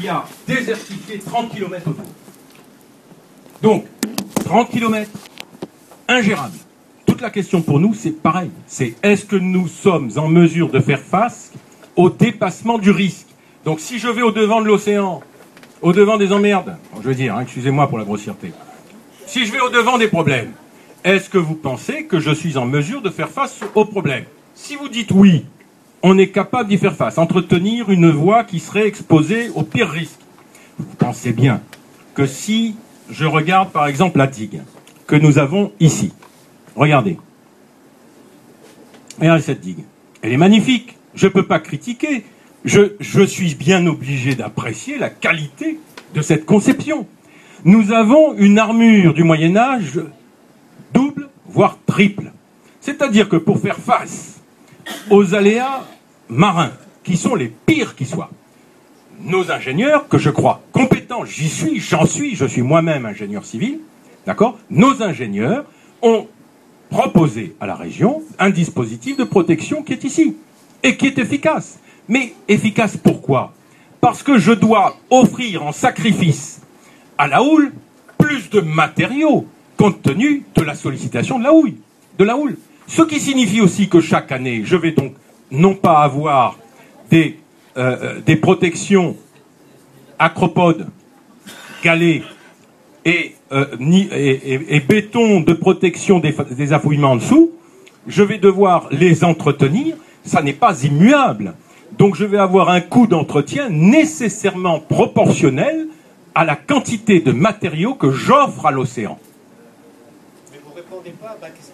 qui a désertifié 30 km autour. Donc, 30 km, ingérable. Toute la question pour nous, c'est pareil. C'est est-ce que nous sommes en mesure de faire face au dépassement du risque? Donc, si je vais au devant de l'océan, au devant des emmerdes, je veux dire, hein, excusez-moi pour la grossièreté, si je vais au devant des problèmes, est-ce que vous pensez que je suis en mesure de faire face aux problèmes Si vous dites oui, on est capable d'y faire face, entretenir une voie qui serait exposée au pire risque. Vous pensez bien que si je regarde par exemple la digue que nous avons ici, regardez, regardez cette digue, elle est magnifique, je ne peux pas critiquer, je, je suis bien obligé d'apprécier la qualité de cette conception. Nous avons une armure du Moyen Âge double, voire triple. C'est-à-dire que pour faire face aux aléas marins, qui sont les pires qui soient. Nos ingénieurs, que je crois compétents, j'y suis, j'en suis, je suis moi-même ingénieur civil, d'accord Nos ingénieurs ont proposé à la région un dispositif de protection qui est ici et qui est efficace. Mais efficace pourquoi? Parce que je dois offrir en sacrifice à la houle plus de matériaux compte tenu de la sollicitation de la houille, de la houle. Ce qui signifie aussi que chaque année, je vais donc non pas avoir des, euh, euh, protections acropodes, galets et, euh, béton de protection des, affouillements en dessous, je vais devoir les entretenir, ça n'est pas immuable. Donc je vais avoir un coût d'entretien nécessairement proportionnel à la quantité de matériaux que j'offre à l'océan. Mais vous répondez pas à ma question.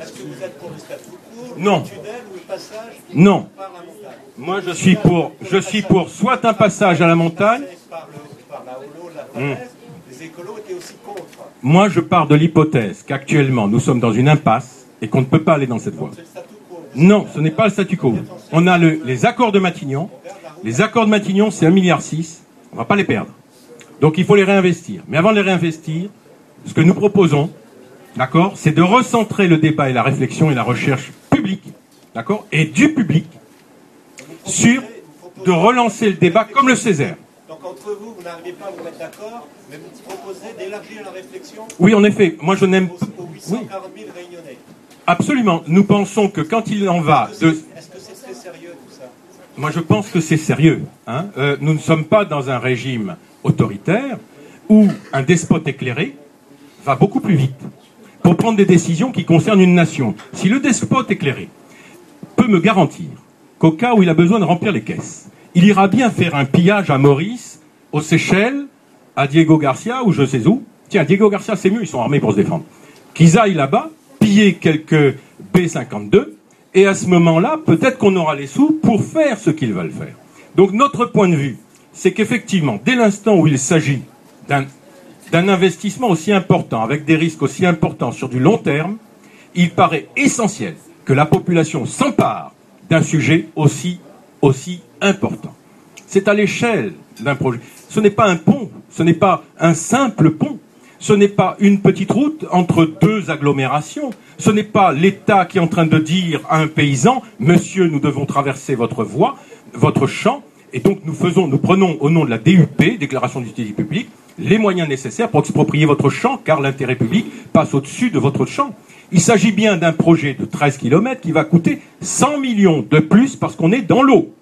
Est-ce que vous êtes pour le statu quo, non. le tunnel ou le passage Non. par la montagne Moi, je suis pour, je suis pour soit un passage à la montagne. Par, le, par la holo, la falaise, les écolos étaient aussi contre. Moi, je pars de l'hypothèse qu'actuellement, nous sommes dans une impasse et qu'on ne peut pas aller dans cette voie. Non, ce n'est pas le statu quo. On a le- les accords de Matignon. Les accords de Matignon, c'est 1,6 milliard. On ne va pas les perdre. Donc il faut les réinvestir. Mais avant de les réinvestir, ce que nous proposons, d'accord, c'est de recentrer le débat et la réflexion et la recherche publique, d'accord, et du public sur de relancer le débat comme le Césaire. Donc entre vous, vous n'arrivez pas à vous mettre d'accord, mais vous proposez d'élargir la réflexion Oui, en effet, moi je n'aime aux, aux oui, 840 000 réunionnais. absolument. Nous pensons que quand il en va de est-ce que c'est très sérieux tout ça? Moi, je pense que c'est sérieux. hein. Euh, nous ne sommes pas dans un régime autoritaire où un despote éclairé va beaucoup plus vite pour prendre des décisions qui concernent une nation. Si le despote éclairé peut me garantir qu'au cas où il a besoin de remplir les caisses, il ira bien faire un pillage à Maurice, aux Seychelles, à Diego Garcia ou je sais où. Tiens, Diego Garcia, c'est mieux, ils sont armés pour se défendre. Qu'ils aillent là-bas, piller quelques B-52, et à ce moment-là, peut-être qu'on aura les sous pour faire ce qu'ils veulent faire. Donc notre point de vue, c'est qu'effectivement, dès l'instant où il s'agit d'un d'un investissement aussi important, avec des risques aussi importants sur du long terme, il paraît essentiel que la population s'empare d'un sujet aussi, important. C'est à l'échelle d'un projet. Ce n'est pas un pont, ce n'est pas un simple pont, ce n'est pas une petite route entre deux agglomérations, ce n'est pas l'État qui est en train de dire à un paysan, monsieur, nous devons traverser votre voie, votre champ, et donc nous faisons, nous prenons au nom de la DUP, Déclaration d'utilité publique, les moyens nécessaires pour exproprier votre champ, car l'intérêt public passe au-dessus de votre champ. Il s'agit bien d'un projet de 13 km qui va coûter 100 millions de plus parce qu'on est dans l'eau.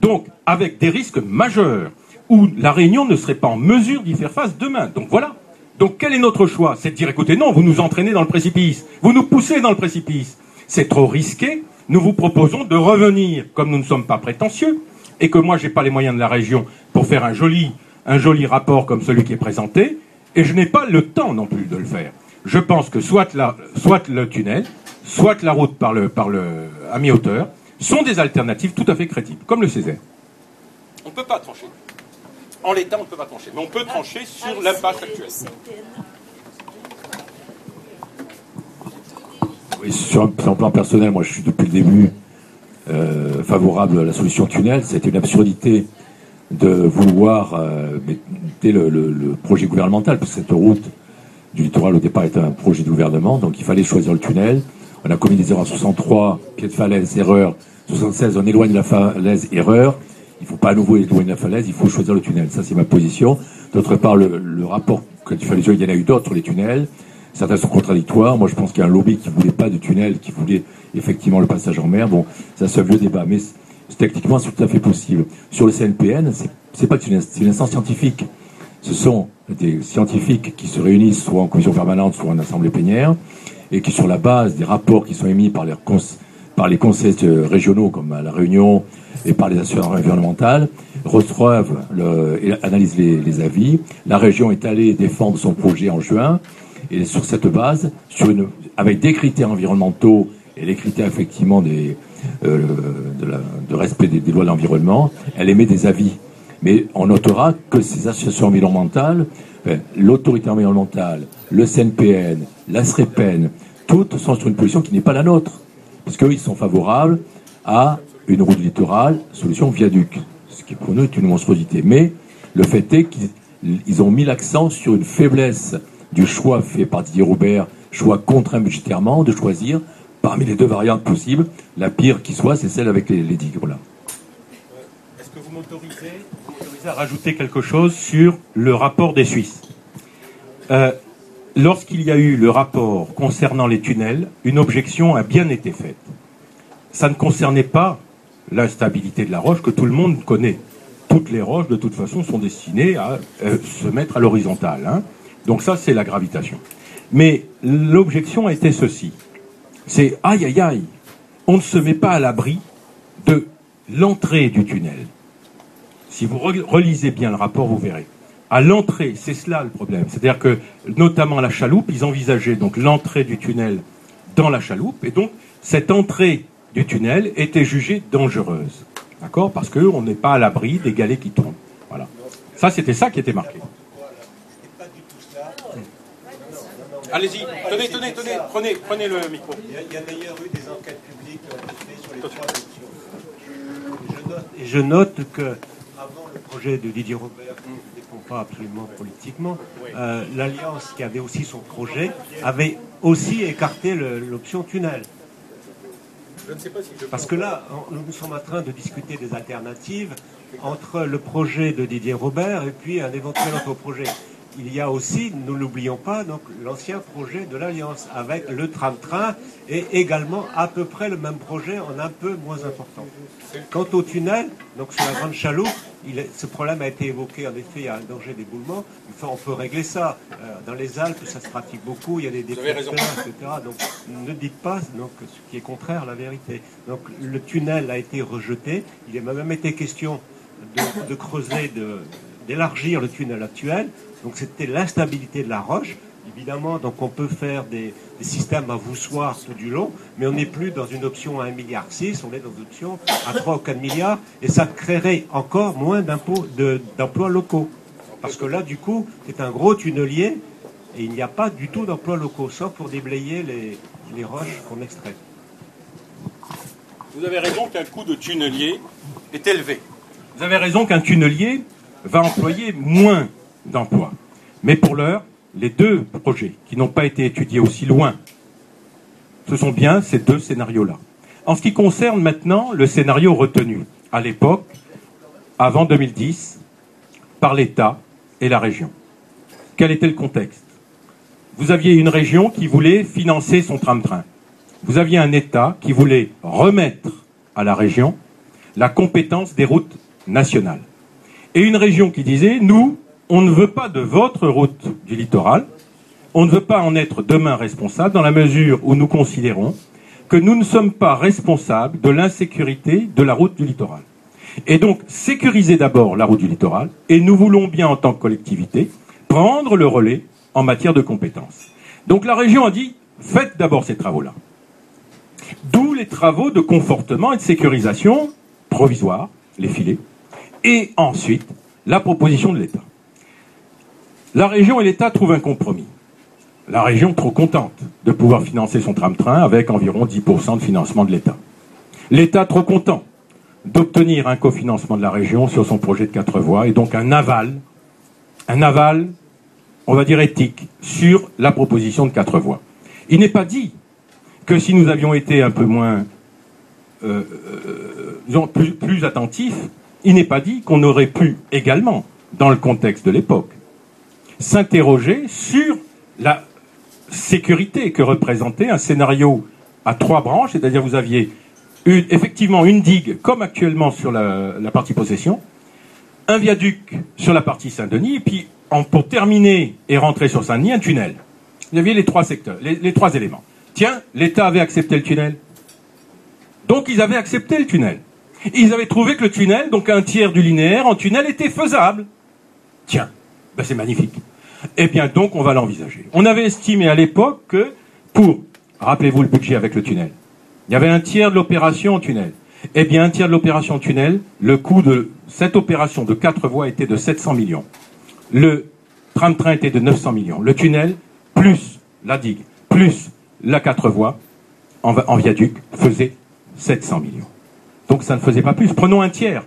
Donc, avec des risques majeurs, où la Réunion ne serait pas en mesure d'y faire face demain. Donc voilà. Donc quel est notre choix? C'est de dire, écoutez, non, vous nous entraînez dans le précipice, vous nous poussez dans le précipice. C'est trop risqué. Nous vous proposons de revenir, comme nous ne sommes pas prétentieux, et que moi, je n'ai pas les moyens de la région pour faire un joli, un joli rapport comme celui qui est présenté, et je n'ai pas le temps non plus de le faire. Je pense que soit, la- soit le tunnel, soit la route par le, par le, à mi-hauteur, sont des alternatives tout à fait crédibles, comme le Césaire. On ne peut pas trancher. En l'état, on ne peut pas trancher. Mais on peut trancher sur l'impasse actuelle. Oui, sur, un, sur un plan personnel, moi je suis depuis le début euh, favorable à la solution tunnel. C'était une absurdité de vouloir, euh, le, projet gouvernemental, parce que cette route du littoral au départ était un projet de gouvernement, donc il fallait choisir le tunnel. On a commis des erreurs 63, pied de falaise, erreur. 76, on éloigne la falaise, erreur. il ne faut pas à nouveau éloigner la falaise, il faut choisir le tunnel. Ça, c'est ma position. D'autre part, le, rapport que tu fais il y en a eu d'autres les tunnels. Certains sont contradictoires. Moi, je pense qu'il y a un lobby qui voulait pas de tunnel, qui voulait effectivement le passage en mer. Bon, ça, c'est un vieux débat. Mais techniquement, c'est tout à fait possible. Sur le CNPN, c'est pas c'est une, instance scientifique. Ce sont des scientifiques qui se réunissent soit en commission permanente, soit en assemblée plénière, et qui, sur la base des rapports qui sont émis par les, conseils régionaux, comme à La Réunion, et par les assurances environnementales, reçoivent et analysent les, avis. La région est allée défendre son projet en juin, et sur cette base, une, avec des critères environnementaux et les critères effectivement des, euh, de, respect des, lois de l'environnement, elle émet des avis. Mais on notera que ces associations environnementales, l'autorité environnementale, le CNPN, la SREPEN, toutes sont sur une position qui n'est pas la nôtre. Parce qu'ils sont favorables à une route littorale, solution viaduc. Ce qui pour nous est une monstruosité. Mais le fait est qu'ils ont mis l'accent sur une faiblesse du choix fait par Didier Robert, choix contraint budgétairement, de choisir parmi les deux variantes possibles, la pire qui soit, c'est celle avec les, les digues. Est-ce que vous m'autorisez à rajouter quelque chose sur le rapport des Suisses? Euh, Lorsqu'il y a eu le rapport concernant les tunnels, une objection a bien été faite. Ça ne concernait pas l'instabilité de la roche que tout le monde connaît. Toutes les roches, de toute façon, sont destinées à euh, se mettre à l'horizontale. Hein. Donc ça, c'est la gravitation. Mais l'objection été ceci c'est aïe aïe aïe, on ne se met pas à l'abri de l'entrée du tunnel. Si vous relisez bien le rapport, vous verrez. À l'entrée, c'est cela le problème. C'est-à-dire que, notamment la chaloupe, ils envisageaient donc l'entrée du tunnel dans la chaloupe, et donc cette entrée du tunnel était jugée dangereuse. D'accord? Parce qu'on n'est pas à l'abri des galets qui tournent. Voilà. Ça, c'était ça qui était marqué. Allez-y, tenez, tenez, tenez, prenez, prenez le micro. Il y a, d'ailleurs eu des enquêtes publiques faites sur les trois options. Je note, que, avant le projet de Didier Robert, qui ne dépend pas absolument politiquement, euh, l'Alliance, qui avait aussi son projet, avait aussi écarté l'option tunnel. Je ne sais pas si je Parce que là, nous sommes en train de discuter des alternatives entre le projet de Didier Robert et puis un éventuel autre projet il y a aussi, nous l'oublions pas, donc l'ancien projet de l'Alliance avec le tram-train et également à peu près le même projet en un peu moins important. Quant au tunnel, donc sur la Grande Chaloupe, ce problème a été évoqué, en effet, il y a un danger d'éboulement. Enfin, on peut régler ça. Euh, dans les Alpes, ça se pratique beaucoup, il y a des défauts, etc. Donc ne dites pas donc, ce qui est contraire à la vérité. Donc le tunnel a été rejeté. Il a même été question de, de creuser, d'élargir le tunnel actuel. Donc c'était l'instabilité de la roche. Évidemment, donc on peut faire des, systèmes à voussoirs tout du long, mais on n'est plus dans une option à 1,6 milliard, on est dans une option à 3 ou 4 milliards, et ça créerait encore moins d'emplois locaux. Parce que là, du coup, c'est un gros tunnelier, et il n'y a pas du tout d'emplois locaux, sauf pour déblayer les, les roches qu'on extrait. Vous avez raison qu'un coût de tunnelier est élevé. Vous avez raison qu'un tunnelier va employer moins d'emploi. Mais pour l'heure, les deux projets qui n'ont pas été étudiés aussi loin, ce sont bien ces deux scénarios-là. En ce qui concerne maintenant le scénario retenu à l'époque, avant 2010, par l'État et la région. Quel était le contexte? Vous aviez une région qui voulait financer son tram-train. Vous aviez un État qui voulait remettre à la région la compétence des routes nationales. Et une région qui disait, nous, on ne veut pas de votre route du littoral, on ne veut pas en être demain responsable dans la mesure où nous considérons que nous ne sommes pas responsables de l'insécurité de la route du littoral. Et donc, sécuriser d'abord la route du littoral, et nous voulons bien, en tant que collectivité, prendre le relais en matière de compétences. Donc la région a dit, faites d'abord ces travaux-là. D'où les travaux de confortement et de sécurisation provisoire, les filets, et ensuite la proposition de l'État. La région et l'État trouvent un compromis. La région trop contente de pouvoir financer son tram-train avec environ 10% de financement de l'État. L'État trop content d'obtenir un cofinancement de la région sur son projet de quatre voies et donc un aval, un aval, on va dire éthique, sur la proposition de quatre voies. Il n'est pas dit que si nous avions été un peu moins, euh, euh plus, plus attentifs, il n'est pas dit qu'on aurait pu également, dans le contexte de l'époque, s'interroger sur la sécurité que représentait un scénario à trois branches, c'est-à-dire vous aviez effectivement une digue, comme actuellement sur la, partie possession, un viaduc sur la partie Saint-Denis, et puis pour terminer et rentrer sur Saint-Denis, un tunnel. Vous aviez les trois secteurs, les trois éléments. Tiens, l'État avait accepté le tunnel. Donc ils avaient accepté le tunnel. Ils avaient trouvé que le tunnel, donc un tiers du linéaire en tunnel, était faisable. Tiens, ben c'est magnifique. Eh bien donc on va l'envisager. On avait estimé à l'époque que pour, rappelez-vous le budget avec le tunnel, il y avait un tiers de l'opération tunnel. Eh bien un tiers de l'opération tunnel, le coût de cette opération de quatre voies était de 700 millions. Le tram-train était de 900 millions. Le tunnel, plus la digue, plus la quatre voies en, viaduc, faisait 700 millions. Donc ça ne faisait pas plus. Prenons un tiers,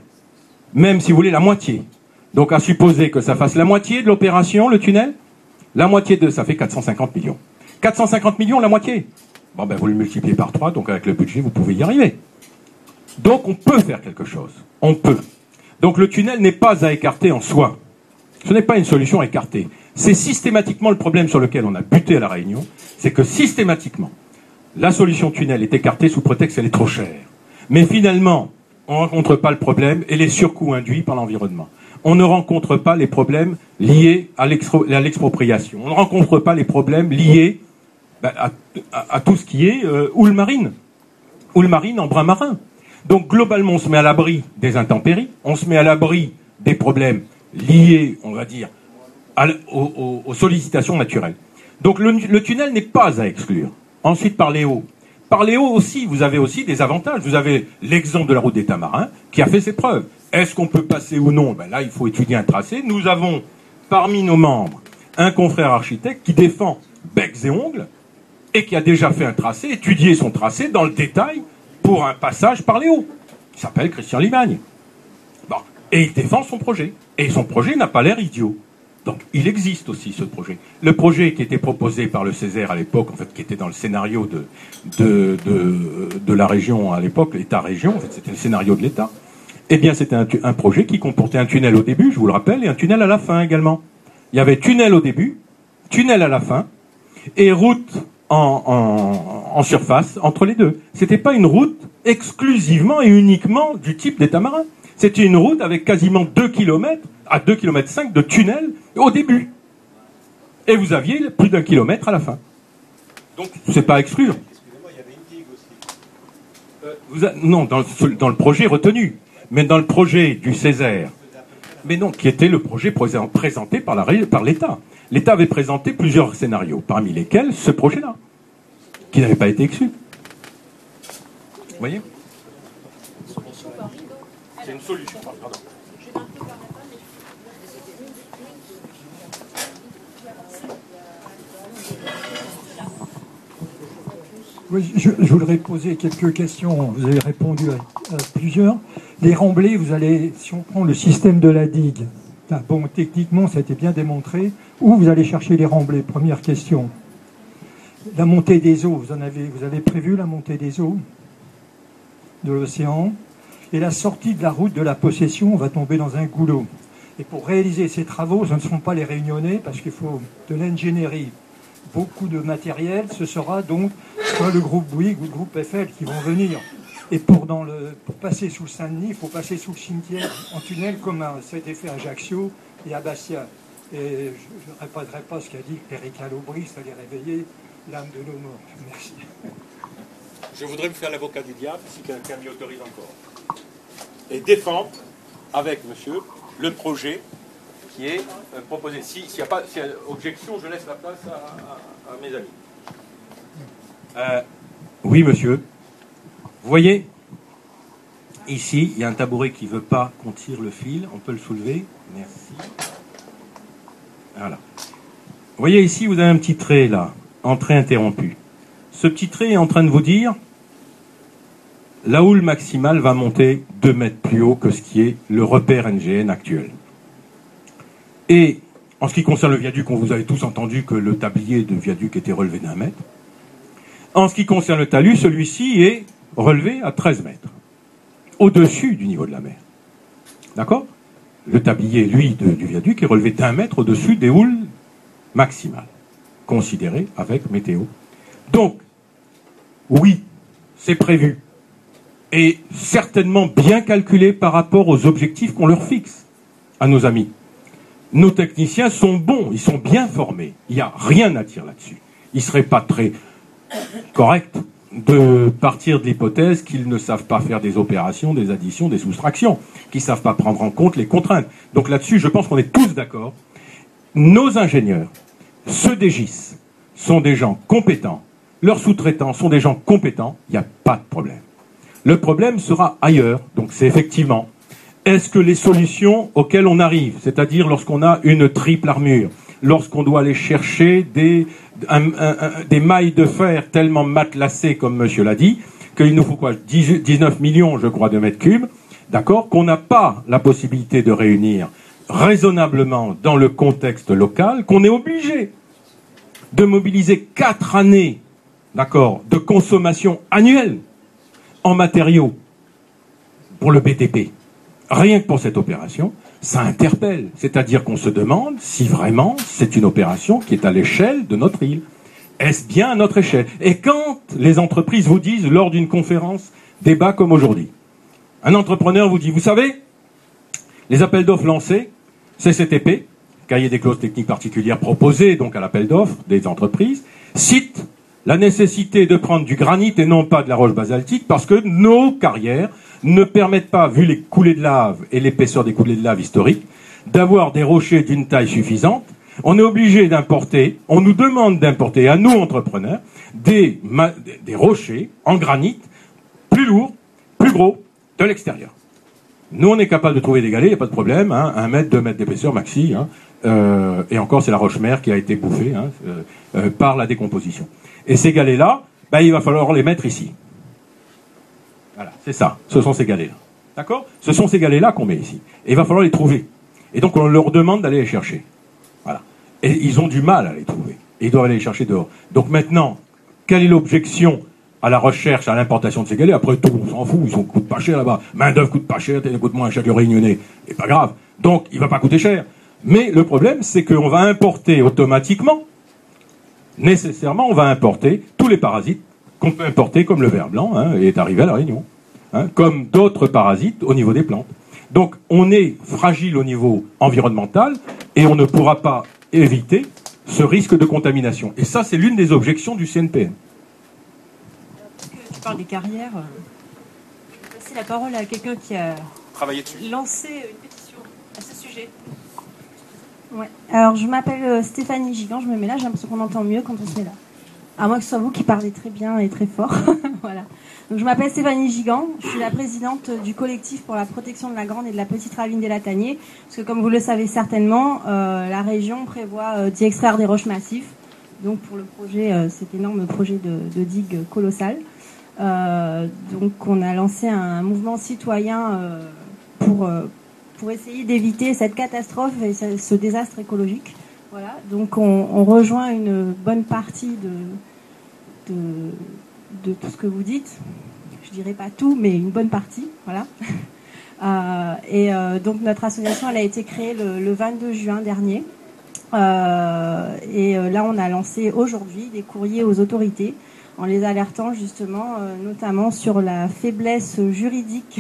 même si vous voulez la moitié. Donc à supposer que ça fasse la moitié de l'opération, le tunnel, la moitié de ça fait 450 millions. 450 millions, la moitié. Bon ben vous le multipliez par 3, donc avec le budget, vous pouvez y arriver. Donc on peut faire quelque chose. On peut. Donc le tunnel n'est pas à écarter en soi. Ce n'est pas une solution écartée. C'est systématiquement le problème sur lequel on a buté à la Réunion, c'est que systématiquement, la solution tunnel est écartée sous prétexte qu'elle est trop chère. Mais finalement, on ne rencontre pas le problème et les surcoûts induits par l'environnement. On ne rencontre pas les problèmes liés à l'expropriation. On ne rencontre pas les problèmes liés ben, à, tout ce qui est euh, houle marine. Houle marine en brin marin. Donc globalement, on se met à l'abri des intempéries, on se met à l'abri des problèmes liés, on va dire, aux, sollicitations naturelles. Donc le, tunnel n'est pas à exclure. Ensuite, par les hauts. Par les aussi, vous avez aussi des avantages. Vous avez l'exemple de la route des Tamarins qui a fait ses preuves. Est-ce qu'on peut passer ou non? Ben Là, il faut étudier un tracé. Nous avons parmi nos membres un confrère architecte qui défend becs et ongles et qui a déjà fait un tracé, étudié son tracé dans le détail pour un passage par les hauts. Il s'appelle Christian Limagne. Et il défend son projet. Et son projet n'a pas l'air idiot. Donc il existe aussi ce projet. Le projet qui était proposé par le Césaire à l'époque, en fait, qui était dans le scénario de, de, de, la région à l'époque, l'État-région, en fait, c'était le scénario de l'État. Eh bien, c'était un, projet qui comportait un tunnel au début, je vous le rappelle, et un tunnel à la fin également. Il y avait tunnel au début, tunnel à la fin, et route en, en, en surface entre les deux. C'était pas une route exclusivement et uniquement du type d'État marin. C'était une route avec quasiment 2 km à 2 km 5 de tunnel au début. Et vous aviez plus d'un kilomètre à la fin. Donc, c'est pas à exclure. Excusez-moi, il y avait une digue aussi. Euh, non, dans le, dans le, projet retenu. Mais dans le projet du Césaire. Mais non, qui était le projet présenté par l'État. L'État avait présenté plusieurs scénarios, parmi lesquels ce projet-là, qui n'avait pas été exclu. Vous voyez? C'est une solution, je, voudrais poser quelques questions. Vous avez répondu à, plusieurs. Les remblais, vous allez, si on prend le système de la digue, bon, techniquement, ça a été bien démontré. Où vous allez chercher les remblais? Première question. La montée des eaux, vous, en avez, vous avez prévu la montée des eaux de l'océan? Et la sortie de la route de la possession, on va tomber dans un goulot. Et pour réaliser ces travaux, ce ne seront pas les réunionnais parce qu'il faut de l'ingénierie beaucoup de matériel, ce sera donc soit le groupe Bouygues ou le groupe Eiffel qui vont venir. Et pour, le, passer sous Saint-Denis, il faut passer sous le cimetière en tunnel comme ça a été fait à Ajaccio et à Bastia. Et je ne répéterai pas ce qu'a dit Erika Aubry, ça allait réveiller l'âme de nos morts. Merci. Je voudrais me faire l'avocat du diable, si quelqu'un m'y autorise encore. Et défendre avec monsieur le projet qui est euh, proposé. S'il n'y a pas objection, je laisse la place à, mes amis. Euh, oui, monsieur. Vous voyez, ici, il y a un tabouret qui ne veut pas qu'on tire le fil. On peut le soulever. Merci. Voilà. Vous voyez ici, vous avez un petit trait là, entrée interrompue. Ce petit trait est en train de vous dire la houle maximale va monter 2 mètres plus haut que ce qui est le repère NGN actuel. Et en ce qui concerne le viaduc, vous avez tous entendu que le tablier de viaduc était relevé d'un mètre. En ce qui concerne le talus, celui-ci est relevé à 13 mètres, au-dessus du niveau de la mer. D'accord? Le tablier, lui, du viaduc est relevé d'un mètre au-dessus des houles maximales, considérées avec météo. Donc, oui, c'est prévu. Et certainement bien calculé par rapport aux objectifs qu'on leur fixe à nos amis. Nos techniciens sont bons, ils sont bien formés. Il n'y a rien à dire là-dessus. Il ne serait pas très correct de partir de l'hypothèse qu'ils ne savent pas faire des opérations, des additions, des soustractions, qu'ils ne savent pas prendre en compte les contraintes. Donc là-dessus, je pense qu'on est tous d'accord. Nos ingénieurs, ceux des sont des gens compétents. Leurs sous-traitants sont des gens compétents. Il n'y a pas de problème. Le problème sera ailleurs. Donc c'est effectivement, est-ce que les solutions auxquelles on arrive, c'est-à-dire lorsqu'on a une triple armure, lorsqu'on doit aller chercher des, mailles de fer tellement matelassées, comme monsieur l'a dit, qu'il nous faut quoi 10 19 millions, je crois, de mètres cubes, d'accord, qu'on n'a pas la possibilité de réunir raisonnablement dans le contexte local, qu'on est obligé de mobiliser quatre années, d'accord, de consommation annuelle en matériaux pour le BTP. Rien que pour cette opération, ça interpelle. C'est-à-dire qu'on se demande si vraiment c'est une opération qui est à l'échelle de notre île. Est-ce bien à notre échelle? Et quand les entreprises vous disent lors d'une conférence, débat comme aujourd'hui, un entrepreneur vous dit, vous savez, les appels d'offres lancés, CCTP, cahier des clauses techniques particulières proposées donc à l'appel d'offres des entreprises, cite la nécessité de prendre du granit et non pas de la roche basaltique parce que nos carrières ne permettent pas, vu les coulées de lave et l'épaisseur des coulées de lave historiques, d'avoir des rochers d'une taille suffisante. On est obligé d'importer, on nous demande d'importer à nous entrepreneurs des, rochers en granit plus lourds, plus gros de l'extérieur. Nous, on est capable de trouver des galets, il n'y a pas de problème, hein, un mètre, deux mètres d'épaisseur maxi, hein, euh, et encore c'est la roche mère qui a été bouffée hein, euh, euh, par la décomposition. Et ces galets-là, ben, il va falloir les mettre ici. Voilà, c'est ça, ce sont ces galets-là. D'accord? Ce sont ces galets-là qu'on met ici. Et il va falloir les trouver. Et donc on leur demande d'aller les chercher. Voilà. Et ils ont du mal à les trouver. Et ils doivent aller les chercher dehors. Donc maintenant, quelle est l'objection à la recherche, à l'importation de ces galets? Après tout, on s'en fout, ils ne coûtent pas cher là-bas. Main d'œuvre coûte pas cher, coûte moins cher que le réunionnais. Et pas grave. Donc il va pas coûter cher. Mais le problème, c'est qu'on va importer automatiquement, nécessairement, on va importer tous les parasites qu'on peut importer, comme le ver blanc, hein, est arrivé à la Réunion, hein, comme d'autres parasites au niveau des plantes. Donc on est fragile au niveau environnemental et on ne pourra pas éviter ce risque de contamination. Et ça, c'est l'une des objections du CNPN. Tu parles des carrières. Je vais passer la parole à quelqu'un qui a Travailler dessus. lancé une pétition à ce sujet. Ouais. Alors, je m'appelle euh, Stéphanie Gigant, je me mets là, j'ai l'impression qu'on entend mieux quand on se met là. À moins que ce soit vous qui parlez très bien et très fort. voilà. Donc, je m'appelle Stéphanie Gigant, je suis la présidente du collectif pour la protection de la grande et de la petite ravine des Lataniers. Parce que, comme vous le savez certainement, euh, la région prévoit euh, d'y extraire des roches massifs. Donc, pour le projet, cet énorme projet de, de digue colossal. Euh, donc, on a lancé un mouvement citoyen pour, pour essayer d'éviter cette catastrophe et ce, désastre écologique. Voilà, donc on, rejoint une bonne partie de, tout ce que vous dites. Je dirais pas tout, mais une bonne partie. Voilà. Euh, et euh, donc notre association, elle a été créée le, le 22 juin dernier. Euh, et là, on a lancé aujourd'hui des courriers aux autorités en les alertant justement, notamment sur la faiblesse juridique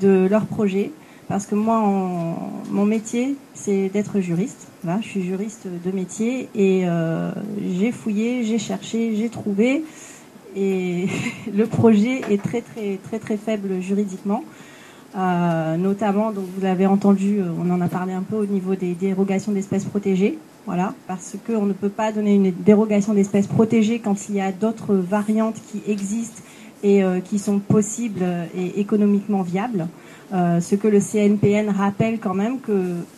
de leur projet. Parce que moi, en- mon métier, c'est d'être juriste. Je suis juriste de métier et euh, j'ai fouillé, j'ai cherché, j'ai trouvé. Et le projet est très très très très faible juridiquement. Euh, notamment, donc vous l'avez entendu, euh, on en a parlé un peu au niveau des dérogations d'espèces protégées. Voilà, parce qu'on ne peut pas donner une dérogation d'espèces protégées quand il y a d'autres variantes qui existent et qui sont possibles et économiquement viables. Euh, ce que le CNPN rappelle quand même que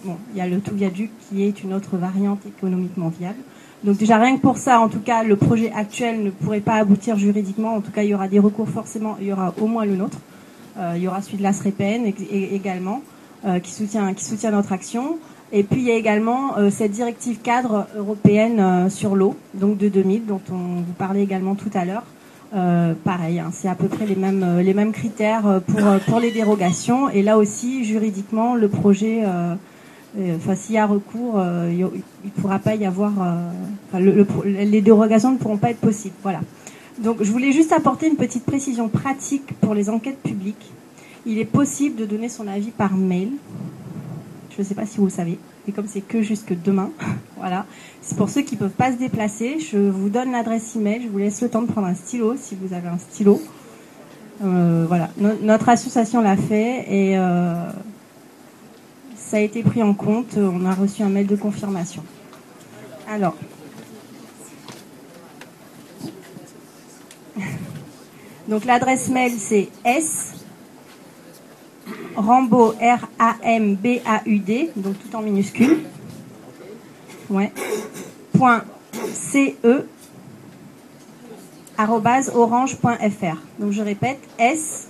bon, il y a le tout viaduc qui est une autre variante économiquement viable. Donc déjà rien que pour ça, en tout cas, le projet actuel ne pourrait pas aboutir juridiquement. En tout cas, il y aura des recours forcément. Il y aura au moins le nôtre. Euh, il y aura celui de la et- également euh, qui soutient qui soutient notre action. Et puis il y a également cette directive cadre européenne sur l'eau, donc de 2000, dont on vous parlait également tout à l'heure, Euh, pareil, hein, c'est à peu près les mêmes, euh, les mêmes critères euh, pour, pour les dérogations. Et là aussi, juridiquement, le projet, enfin, s'il y a recours, il ne pourra pas y avoir. les dérogations ne pourront pas être possibles. Voilà. Donc, je voulais juste apporter une petite précision pratique pour les enquêtes publiques. Il est possible de donner son avis par mail. Je ne sais pas si vous le savez. Et comme c'est que jusque demain, voilà. Pour ceux qui ne peuvent pas se déplacer. Je vous donne l'adresse email. Je vous laisse le temps de prendre un stylo si vous avez un stylo. Euh, voilà. No- notre association l'a fait et euh, ça a été pris en compte. On a reçu un mail de confirmation. Alors. Donc l'adresse mail c'est S Rambaud R A M B A U D donc tout en minuscule. Ouais. Point C E orange.fr. Donc je répète S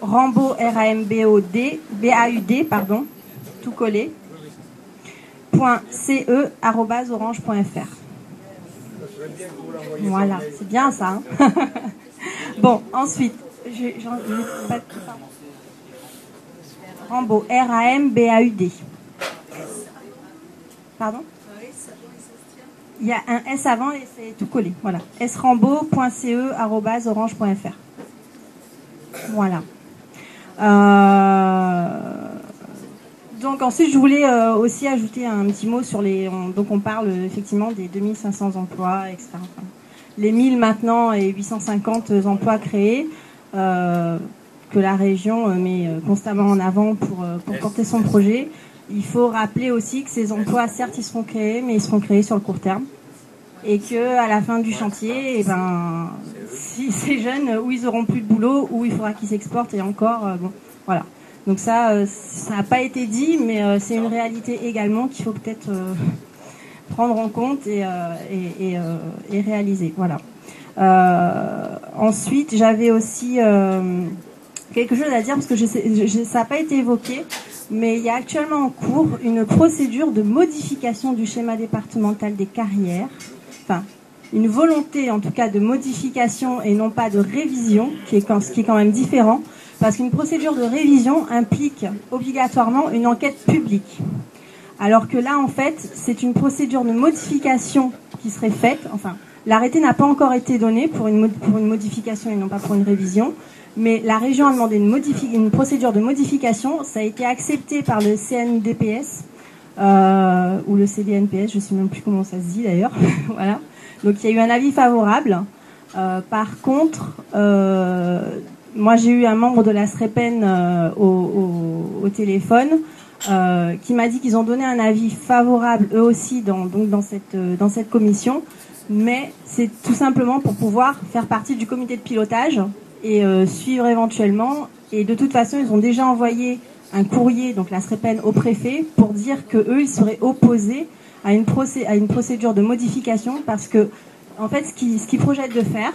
Rambaud R A M B O D B A U D pardon tout collé. Point C E orange.fr. Voilà, c'est bien ça. hein. bon, ensuite, je, j'en- je- pas- Rambaud, R-A-M-B-A-U-D. Pardon? Il y a un S avant et c'est tout collé. Voilà. srambaud.ce.orange.fr. Voilà. Euh, donc ensuite, je voulais euh, aussi ajouter un petit mot sur les. on- donc on parle euh, effectivement des 2500 emplois, etc. Enfin, les 1000 maintenant et 850 emplois créés euh, que la région euh, met constamment en avant pour, pour porter son projet. Il faut rappeler aussi que ces emplois, certes, ils seront créés, mais ils seront créés sur le court terme. Et que à la fin du chantier, eh ben, si ces jeunes, ou ils auront plus de boulot, ou il faudra qu'ils s'exportent, et encore, euh, bon, voilà. Donc ça, euh, ça n'a pas été dit, mais euh, c'est une réalité également qu'il faut peut-être prendre en compte et, et, réaliser. Voilà. Ensuite, j'avais aussi quelque chose à dire parce que ça n'a pas été évoqué, mais il y a actuellement en cours une procédure de modification du schéma départemental des carrières. Enfin, une volonté en tout cas de modification et non pas de révision, ce qui est quand même différent, parce qu'une procédure de révision implique obligatoirement une enquête publique. Alors que là, en fait, c'est une procédure de modification qui serait faite. Enfin, l'arrêté n'a pas encore été donné pour une, modification et non pas pour une révision. Mais la région a demandé une, procédure de modification. Ça a été accepté par le CNDPS euh, ou le CDNPS, je ne sais même plus comment ça se dit d'ailleurs. voilà. Donc il y a eu un avis favorable. Euh, par contre, euh, moi j'ai eu un membre de la SREPEN au, téléphone qui m'a dit qu'ils ont donné un avis favorable eux aussi dans cette commission, mais c'est tout simplement pour pouvoir faire partie du comité de pilotage et euh, suivre éventuellement. Et de toute façon, ils ont déjà envoyé un courrier, donc la SREPEN, au préfet pour dire que eux, ils seraient opposés à une, procédure de modification parce que en fait, ce qu'ils projettent de faire,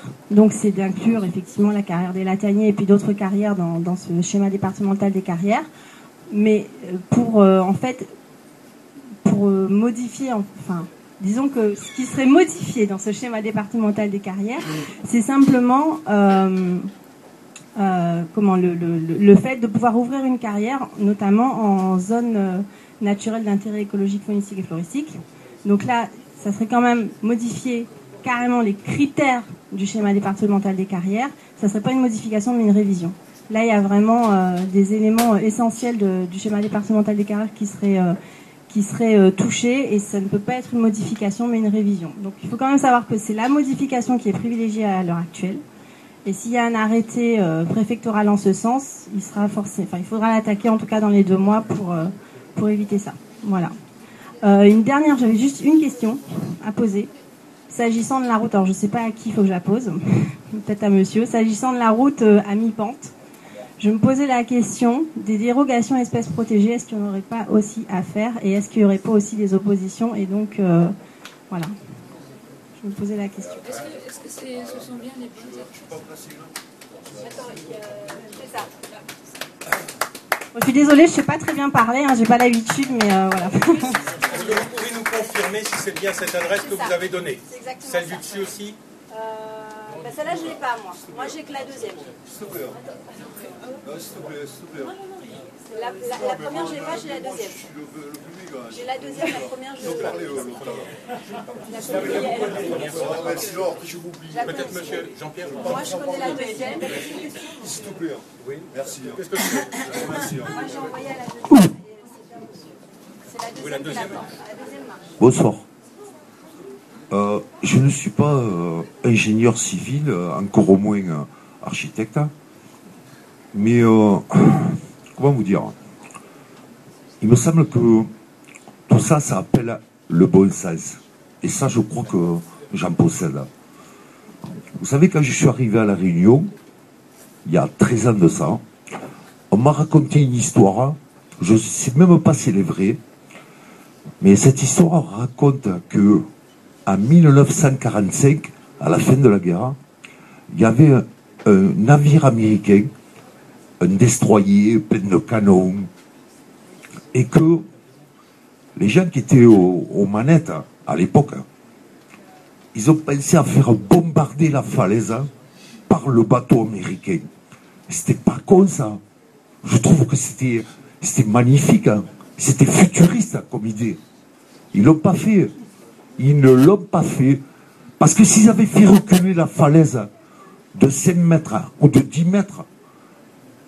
c'est d'inclure effectivement la carrière des lataniers et puis d'autres carrières dans, ce schéma départemental des carrières, mais euh, pour euh, en fait pour modifier, enfin disons que ce qui serait modifié dans ce schéma départemental des carrières, c'est simplement euh, euh, comment le, fait de pouvoir ouvrir une carrière, notamment en zone euh, naturelle d'intérêt écologique, faunistique et floristique. Donc là, ça serait quand même modifier carrément les critères du schéma départemental des carrières. Ça serait pas une modification, mais une révision. Là, il y a vraiment des éléments essentiels du schéma départemental des carrières qui seraient qui seraient euh, touchés et ça ne peut pas être une modification, mais une révision. Donc, il faut quand même savoir que c'est la modification qui est privilégiée à l'heure actuelle. Et s'il y a un arrêté euh, préfectoral en ce sens, il sera forcé, enfin, il faudra l'attaquer en tout cas dans les deux mois pour, euh, pour éviter ça. Voilà. Une dernière, j'avais juste une question à poser. S'agissant de la route, alors je ne sais pas à qui il faut que je la pose, peut-être à monsieur. S'agissant de la route à mi-pente, je me posais la question des dérogations espèces protégées, est-ce qu'il n'y en aurait pas aussi à faire et est-ce qu'il n'y aurait pas aussi des oppositions Et donc, euh, voilà. Je me posais la question. Est-ce que, est-ce que c'est- ce sont bien les bonnes adresses Bon, je suis désolée, je ne sais pas très bien parler, hein, j'ai pas l'habitude, mais euh, voilà. Est-ce que vous pouvez nous confirmer si c'est bien cette adresse que ça. vous avez donnée? Celle ça. du dessus aussi? Euh, Bah, Celle-là, je l'ai pas, moi. Moi, j'ai que la deuxième. S'il te plaît. Non, s'il te plaît, s'il te plaît. La, la- la première, je l'ai pas, j'ai la deuxième. Hein. J'ai la deuxième, la première, je l'ai pas. parlé, eux, l'autre, là. La première, elle- mais sinon, après, je vous oublie. la première. Moi, je connais la deuxième. S'il te plaît. Oui. Merci. hein. Qu'est-ce que Merci. hein. Moi, j'ai envoyé à la deuxième. C'est la deuxième. La deuxième marche. Bonsoir. Euh, je ne suis pas euh, ingénieur civil, euh, encore au moins architecte, mais comment vous dire? Il me semble que tout ça, ça appelle le bon sens. Et ça, je crois que j'en possède. Vous savez, quand je suis arrivé à La Réunion, il y a 13 ans de ça, on m'a raconté une histoire, je ne sais même pas si elle est vraie, mais cette histoire raconte que en 1945, à la fin de la guerre, il y avait un, navire américain, un destroyer plein de canons, et que les gens qui étaient au- aux manettes à l'époque, ils ont pensé à faire bombarder la falaise par le bateau américain. C'était pas con ça. Je trouve que c'était magnifique. hein. C'était futuriste comme idée. Ils l'ont pas fait. Ils ne l'ont pas fait. Parce que s'ils avaient fait reculer la falaise de 5 mètres ou de 10 mètres,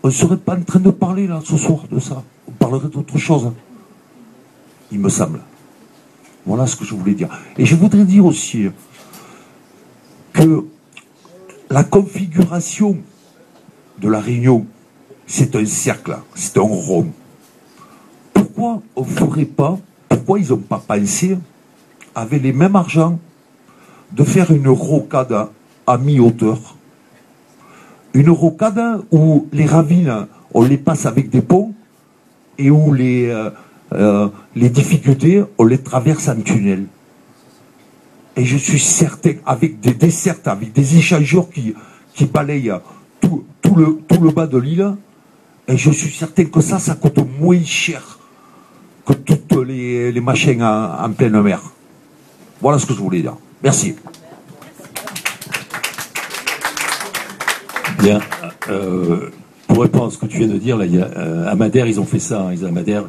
on ne serait pas en train de parler là ce soir de ça. On parlerait d'autre chose. hein. Il me semble. Voilà ce que je voulais dire. Et je voudrais dire aussi que la configuration de la Réunion, c'est un cercle, c'est un rond. Pourquoi on ne ferait pas, pourquoi ils n'ont pas pensé, avec les mêmes argent, de faire une rocade à, mi-hauteur Une rocade où les ravines, on les passe avec des ponts et où les, euh, euh, difficultés, on les traverse en tunnel. Et je suis certain, avec des dessertes, avec des échangeurs qui, balayent tout, le, bas de l'île, et je suis certain que ça, ça coûte moins cher que toutes les, les machines en pleine mer. Voilà ce que je voulais dire. Merci. Bien. Euh, pour répondre à ce que tu viens de dire, là, euh, à Madère, ils ont fait ça. hein. Ils ont à Madère,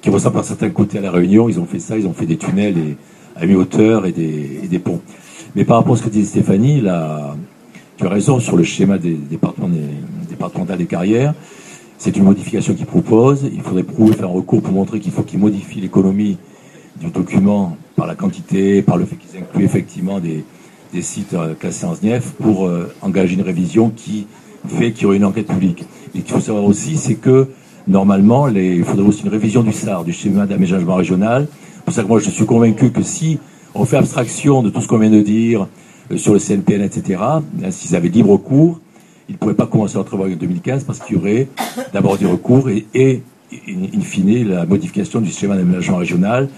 qui, ressemble à certains côtés à La Réunion, ils ont fait ça. Ils ont fait des tunnels et, à mi-hauteur et des, ponts. Mais par rapport à ce que disait Stéphanie, là, tu as raison sur le schéma des départements des, départemental des carrières. C'est une modification qu'ils proposent. Il faudrait prouver, faire un recours pour montrer qu'il faut qu'ils modifient l'économie du document par la quantité, par le fait qu'ils incluent effectivement des, des sites euh, classés en SNIEF pour euh, engager une révision qui fait qu'il y aurait une enquête publique. Et ce qu'il faut savoir aussi, c'est que normalement, il faudrait aussi une révision du SAR, du schéma d'aménagement régional. C'est pour ça que moi, je suis convaincu que si on fait abstraction de tout ce qu'on vient de dire euh, sur le CNPN, etc., hein, s'ils avaient libre cours, ils ne pourraient pas commencer leur travail en 2015 parce qu'il y aurait d'abord des recours et, et in fine, la modification du schéma d'aménagement régional.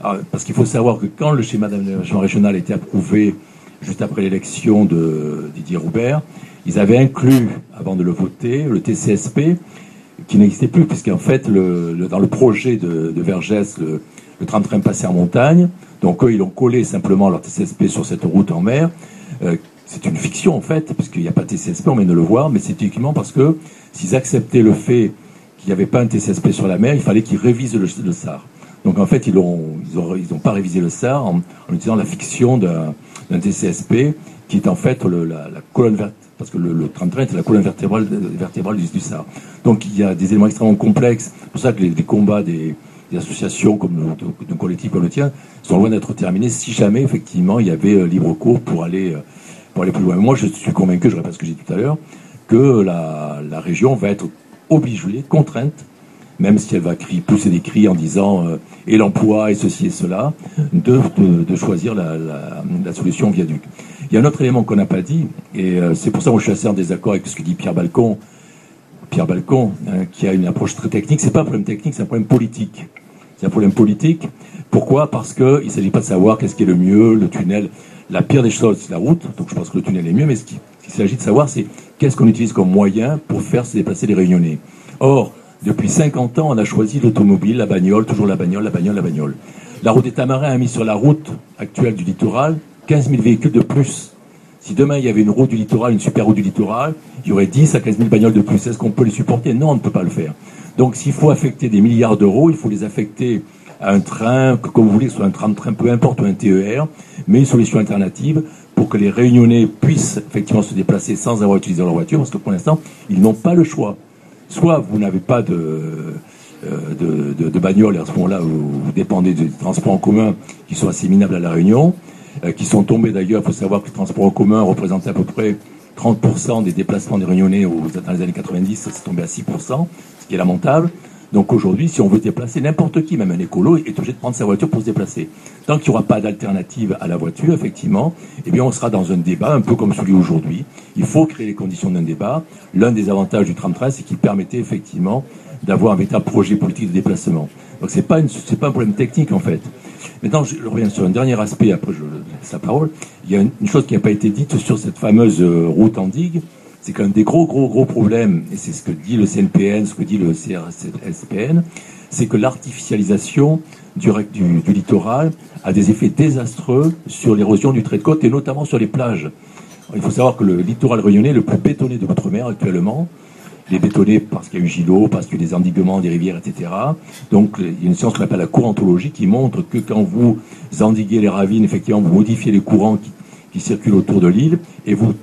Alors, parce qu'il faut savoir que quand le schéma d'aménagement régional a été approuvé juste après l'élection de Didier Roubert, ils avaient inclus, avant de le voter, le TCSP, qui n'existait plus, puisqu'en fait, dans le projet de, Vergès, le, le tram-train passait en montagne. Donc eux, ils ont collé simplement leur TCSP sur cette route en mer. Euh, c'est une fiction, en fait, puisqu'il n'y a pas de TCSP, on vient de le voir, mais c'est uniquement parce que s'ils acceptaient le fait qu'il n'y avait pas un TCSP sur la mer, il fallait qu'ils révisent le SAR. Donc en fait, ils n'ont ont, pas révisé le SAR en, utilisant la fiction d'un TCSP qui est en fait la, colonne vertébrale, parce que le, le tram-train est la colonne vertébrale, du, SAR. Donc il y a des éléments extrêmement complexes. C'est pour ça que les, combats des, associations comme d'un collectif comme le tien sont loin d'être terminés si jamais effectivement il y avait euh, libre cours pour aller, euh, pour aller plus loin. Moi je suis convaincu, je répète ce que j'ai dit tout à l'heure, que la région va être obligée, contrainte, même si elle va crier, pousser des cris en disant euh, et l'emploi et ceci et cela, de, de, choisir la, la, solution viaduc. Il y a un autre élément qu'on n'a pas dit, et euh, c'est pour ça que je suis assez en désaccord avec ce que dit Pierre Balcon, Pierre Balcon, hein, qui a une approche très technique. C'est pas un problème technique, c'est un problème politique. C'est un problème politique. Pourquoi? Parce qu'il ne s'agit pas de savoir qu'est-ce qui est le mieux, le tunnel. La pire des choses, c'est la route. Donc je pense que le tunnel est mieux. Mais ce qu'il s'agit de savoir, c'est qu'est-ce qu'on utilise comme moyen pour faire se déplacer les Réunionnais. Or, depuis 50 ans, on a choisi l'automobile, la bagnole, toujours la bagnole, la bagnole, la bagnole. La route des Tamarins a mis sur la route actuelle du littoral 15 000 véhicules de plus. Si demain il y avait une route du littoral, une super route du littoral, il y aurait 10 à 15 000 bagnoles de plus. Est-ce qu'on peut les supporter? Non, on ne peut pas le faire. Donc s'il faut affecter des milliards d'euros, il faut les affecter à un train, que, comme vous voulez, que ce soit un tram-train, peu importe, ou un TER, mais une solution alternative pour que les Réunionnais puissent effectivement se déplacer sans avoir utilisé leur voiture, parce que pour l'instant, ils n'ont pas le choix. Soit vous n'avez pas de, euh, bagnole, à ce moment-là, vous, vous dépendez des transports en commun qui sont assez minables à La Réunion, euh, qui sont tombés d'ailleurs, il faut savoir que les transports en commun représentaient à peu près 30% des déplacements des Réunionnais au- dans les années 90, ça s'est tombé à 6%, ce qui est lamentable. Donc aujourd'hui, si on veut déplacer, n'importe qui, même un écolo, est obligé de prendre sa voiture pour se déplacer. Tant qu'il n'y aura pas d'alternative à la voiture, effectivement, eh bien on sera dans un débat un peu comme celui aujourd'hui. Il faut créer les conditions d'un débat. L'un des avantages du tram-train, c'est qu'il permettait effectivement d'avoir un véritable projet politique de déplacement. Donc c'est pas pas un problème technique en fait. Maintenant, je reviens sur un dernier aspect, après je laisse la parole. Il y a une, une chose qui n'a pas été dite sur cette fameuse euh, route en digue, c'est qu'un des gros, gros, gros problèmes, et c'est ce que dit le CNPN, ce que dit le CRSPN, c'est que l'artificialisation du, littoral a des effets désastreux sur l'érosion du trait de côte et notamment sur les plages. Il faut savoir que le littoral réunionnais est le plus bétonné de l'outre-mer actuellement. Il est bétonné parce qu'il y a eu Gilo, parce qu'il y a des endiguements, des rivières, etc. Donc il y a une science qu'on appelle la courantologie qui montre que quand vous endiguez les ravines, effectivement, vous modifiez les courants qui circulent autour de l'île et vous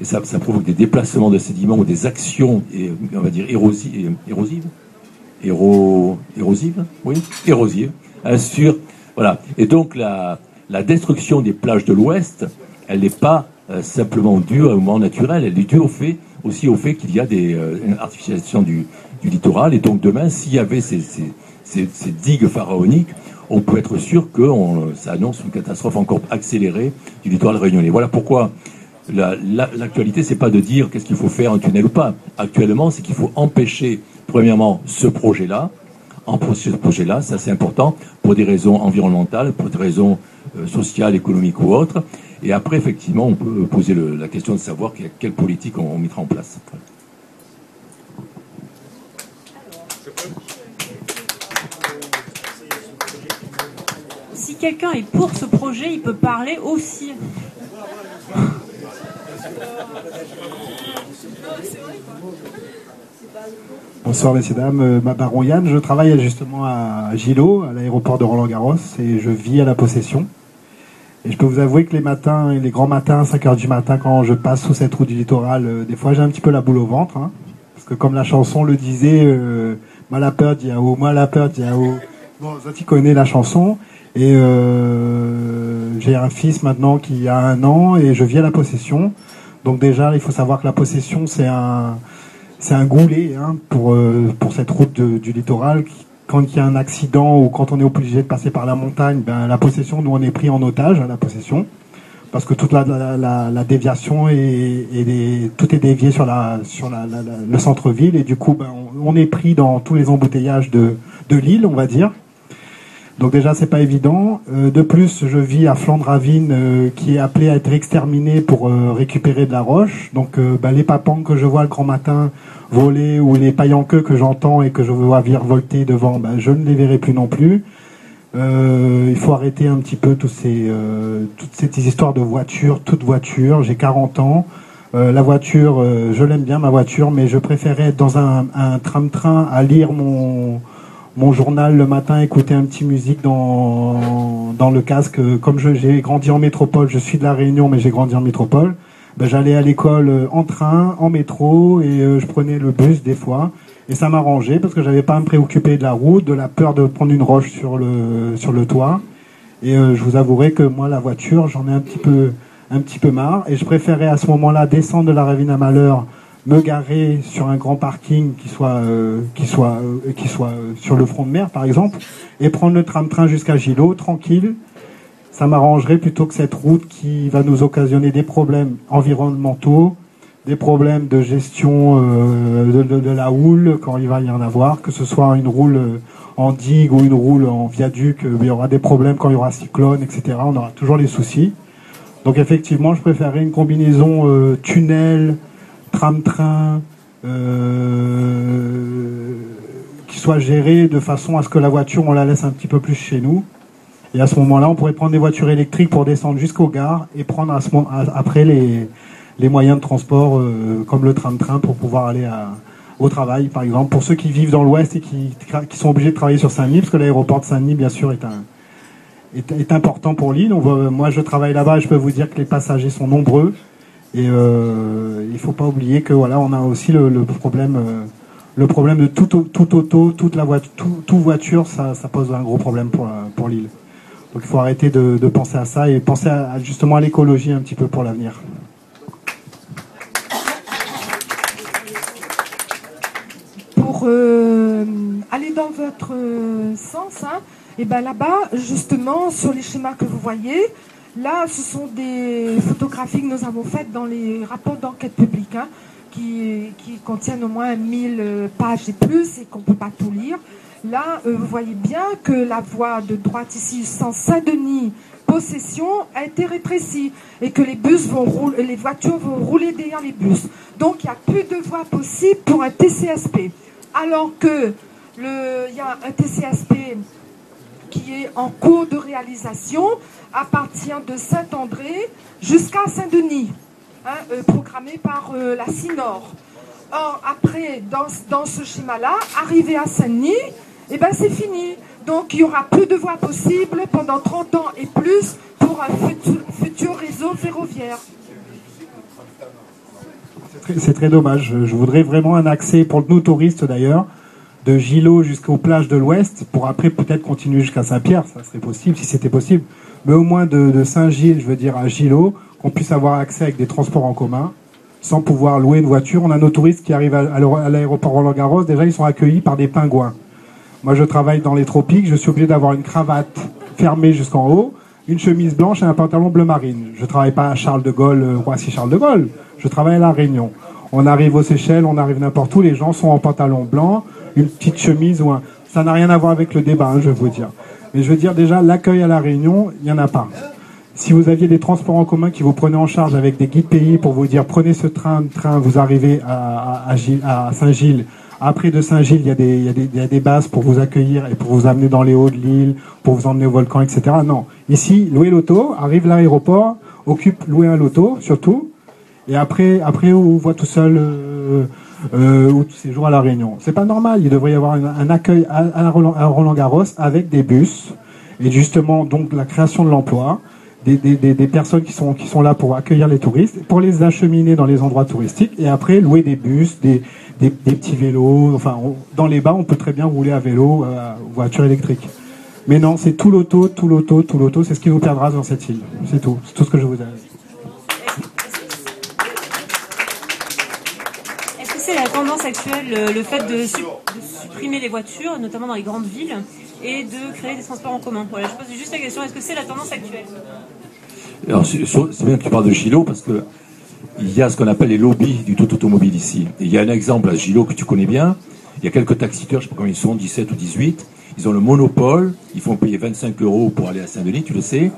et ça, ça provoque des déplacements de sédiments ou des actions, et, on va dire, érosi- érosives? Éro, érosives? Oui, érosives. sur, voilà. Et donc, la, la destruction des plages de l'Ouest, elle n'est pas euh, simplement due au moment naturel, elle est due au fait, aussi au fait qu'il y a des, euh, une artificialisation du, du littoral. Et donc, demain, s'il y avait ces, ces, ces, digues pharaoniques, on peut être sûr que ça annonce une catastrophe encore accélérée du littoral réunionnais. Voilà pourquoi la- la- l'actualité, c'est pas de dire qu'est-ce qu'il faut faire un tunnel ou pas. Actuellement, c'est qu'il faut empêcher, premièrement, ce projet-là, empêcher ce projet-là, ça c'est important, pour des raisons environnementales, pour des raisons euh, sociales, économiques ou autres. Et après, effectivement, on peut poser la question de savoir que- quelle politique on mettra en place. Si quelqu'un est pour ce projet, il peut parler aussi. Bonsoir messieurs dames, Euh, ma baron Yann, je travaille justement à Gilo, à l'aéroport de Roland-Garros, et je vis à la possession. Et je peux vous avouer que les matins, les grands matins, 5 heures du matin, quand je passe sous cette route du littoral, euh, des fois j'ai un petit peu la boule au ventre. hein. parce que comme la chanson le disait, euh, moi la peur d'Yao. Bon, Zoti connaît la chanson. Et euh, j'ai un fils maintenant qui a un an et je vis à la possession. Donc déjà, il faut savoir que la possession, c'est un, c'est un goulet hein, pour, euh, pour cette route du littoral. Quand il y a un accident ou quand on est obligé de passer par la montagne, ben, la possession, nous on est pris en otage à la possession. Parce que toute la, la, déviation des- tout est dévié sur, la, sur le centre-ville et du coup ben, on, on est pris dans tous les embouteillages de, de l'île, on va dire. Donc déjà c'est pas évident. Euh, de plus, je vis à Flandre-Ravine euh, qui est appelé à être exterminé pour euh, récupérer de la roche. Donc euh, bah, les papangs que je vois le grand matin voler ou les queue que j'entends et que je vois virevolter devant, bah, je ne les verrai plus non plus. Il faut arrêter un petit peu tous ces, toutes ces histoires de voitures, toute voiture. J'ai 40 ans. La voiture, je l'aime bien ma voiture, mais je préférais être dans un tram-train à lire mon, mon journal le matin, écouter un petit musique dans, dans le casque. Comme j'ai grandi en métropole, je suis de la Réunion, mais j'ai grandi en métropole. Ben, j'allais à l'école en train, en métro, et euh, je prenais le bus des fois. Et ça m'arrangeait parce que j'avais pas à me préoccuper de la route, de la peur de prendre une roche sur le, sur le toit. Et euh, je vous avouerai que moi, la voiture, j'en ai un petit peu, un petit peu marre. Et je préférais à ce moment-là descendre de la Ravine à Malheur, me garer sur un grand parking qui soit, euh, qui soit, euh, qui soit euh, sur le front de mer, par exemple, et prendre le tram-train jusqu'à Gilo, tranquille. Ça m'arrangerait plutôt que cette route qui va nous occasionner des problèmes environnementaux, des problèmes de gestion de, la houle quand il va y en avoir, que ce soit une roule en digue ou une roule en viaduc, il y aura des problèmes quand il y aura cyclone, etc. On aura toujours les soucis. Donc effectivement, je préférerais une combinaison tunnel, tram-train, euh, qui soit gérée de façon à ce que la voiture, on la laisse un petit peu plus chez nous. Et à ce moment-là, on pourrait prendre des voitures électriques pour descendre jusqu'aux gares et prendre après les, moyens de transport euh, comme le train-train pour pouvoir aller au travail, par exemple. Pour ceux qui vivent dans l'Ouest et qui, sont obligés de travailler sur Saint-Denis, parce que l'aéroport de Saint-Denis, bien sûr, est, est, important pour l'île. Moi, je travaille là-bas et je peux vous dire que les passagers sont nombreux. Et euh, il ne faut pas oublier que voilà, on a aussi le, problème, euh, le problème de tout, tout auto, toute la voiture, ça, pose un gros problème pour, la- pour l'île. Donc il faut arrêter de, penser à ça et penser à- justement à l'écologie un petit peu pour l'avenir. pour euh, aller dans votre euh, sens, hein, et ben là-bas, justement, sur les schémas que vous voyez, là, ce sont des photographies que nous avons faites dans les rapports d'enquête publique, hein, qui, contiennent au moins 1000 euh, pages et plus, et qu'on ne peut pas tout lire. Là, euh, vous voyez bien que la voie de droite ici, sens Saint-Denis, possession, a été rétrécie et que les bus vont rouler, les voitures vont rouler derrière les bus. Donc, il n'y a plus de voie possible pour un TCSP. Alors que il y a un TCSP qui est en cours de réalisation à partir de Saint-André jusqu'à Saint-Denis, hein, euh, programmé par euh, la CINOR. Or, après, dans, dans ce schéma-là, arrivé à Saint-Denis, eh ben, c'est fini. Donc, il n'y aura plus de voies possibles pendant 30 ans et plus pour un futur, réseau ferroviaire. C'est très- très dommage. Je- Je voudrais vraiment un accès pour nos touristes d'ailleurs, de Gilo jusqu'aux plages de l'Ouest, pour après peut-être continuer jusqu'à Saint-Pierre, ça serait possible si c'était possible. Mais au moins de, Saint-Gilles, je veux dire à Gilo, qu'on puisse avoir accès avec des transports en commun, sans pouvoir louer une voiture. On a nos touristes qui arrivent à, à l'aéroport Roland-Garros, déjà ils sont accueillis par des pingouins. Moi, je travaille dans les tropiques, je suis obligé d'avoir une cravate fermée jusqu'en haut, une chemise blanche et un pantalon bleu marine. Je travaille pas à Charles de Gaulle, euh, Roissy Charles de Gaulle. Je travaille à La Réunion. On arrive aux Seychelles, on arrive n'importe où, les gens sont en pantalon blanc, une petite chemise ou un... Ça n'a rien à voir avec le débat, hein, je vais vous dire. Mais je veux dire déjà, l'accueil à La Réunion, il n'y en a pas. Si vous aviez des transports en commun qui vous prenaient en charge avec des guides pays pour vous dire prenez ce train, train vous arrivez à, à- à Gilles- à Saint-Gilles. Après de Saint-Gilles, il y, a des, y y a des bases pour vous accueillir et pour vous amener dans les hauts de l'île, pour vous emmener au volcan, etc. Non. Ici, louer l'auto, arrive l'aéroport, occupe louer un loto, surtout. Et après, après on voit tout seul euh, euh, ou tous ces jours à la Réunion. C'est pas normal. Il devrait y avoir un, accueil à, Roland, Garros avec des bus et justement donc la création de l'emploi, des, des, des, personnes qui sont qui sont là pour accueillir les touristes, pour les acheminer dans les endroits touristiques et après louer des bus, des des, petits vélos. Enfin, dans les bas, on peut très bien rouler à vélo, euh, voiture électrique. Mais non, c'est tout l'auto, tout l'auto, tout l'auto. C'est ce qui vous perdra dans cette île. C'est tout. C'est tout ce que je vous tendance actuelle, le, le fait de, su- de supprimer les voitures, notamment dans les grandes villes, et de créer des transports en commun Voilà, je pose juste la question, est-ce que c'est la tendance actuelle? C'est bien que tu parles de Gilo parce que il y a ce qu'on appelle les lobbies du tout automobile ici. Il y a un exemple à Gilo que tu connais bien. Il y a quelques taxiteurs, je ne sais pas combien ils sont, 17 ou 18. Ils ont le monopole. Ils font payer 25 euros pour aller à Saint-Denis, tu le sais.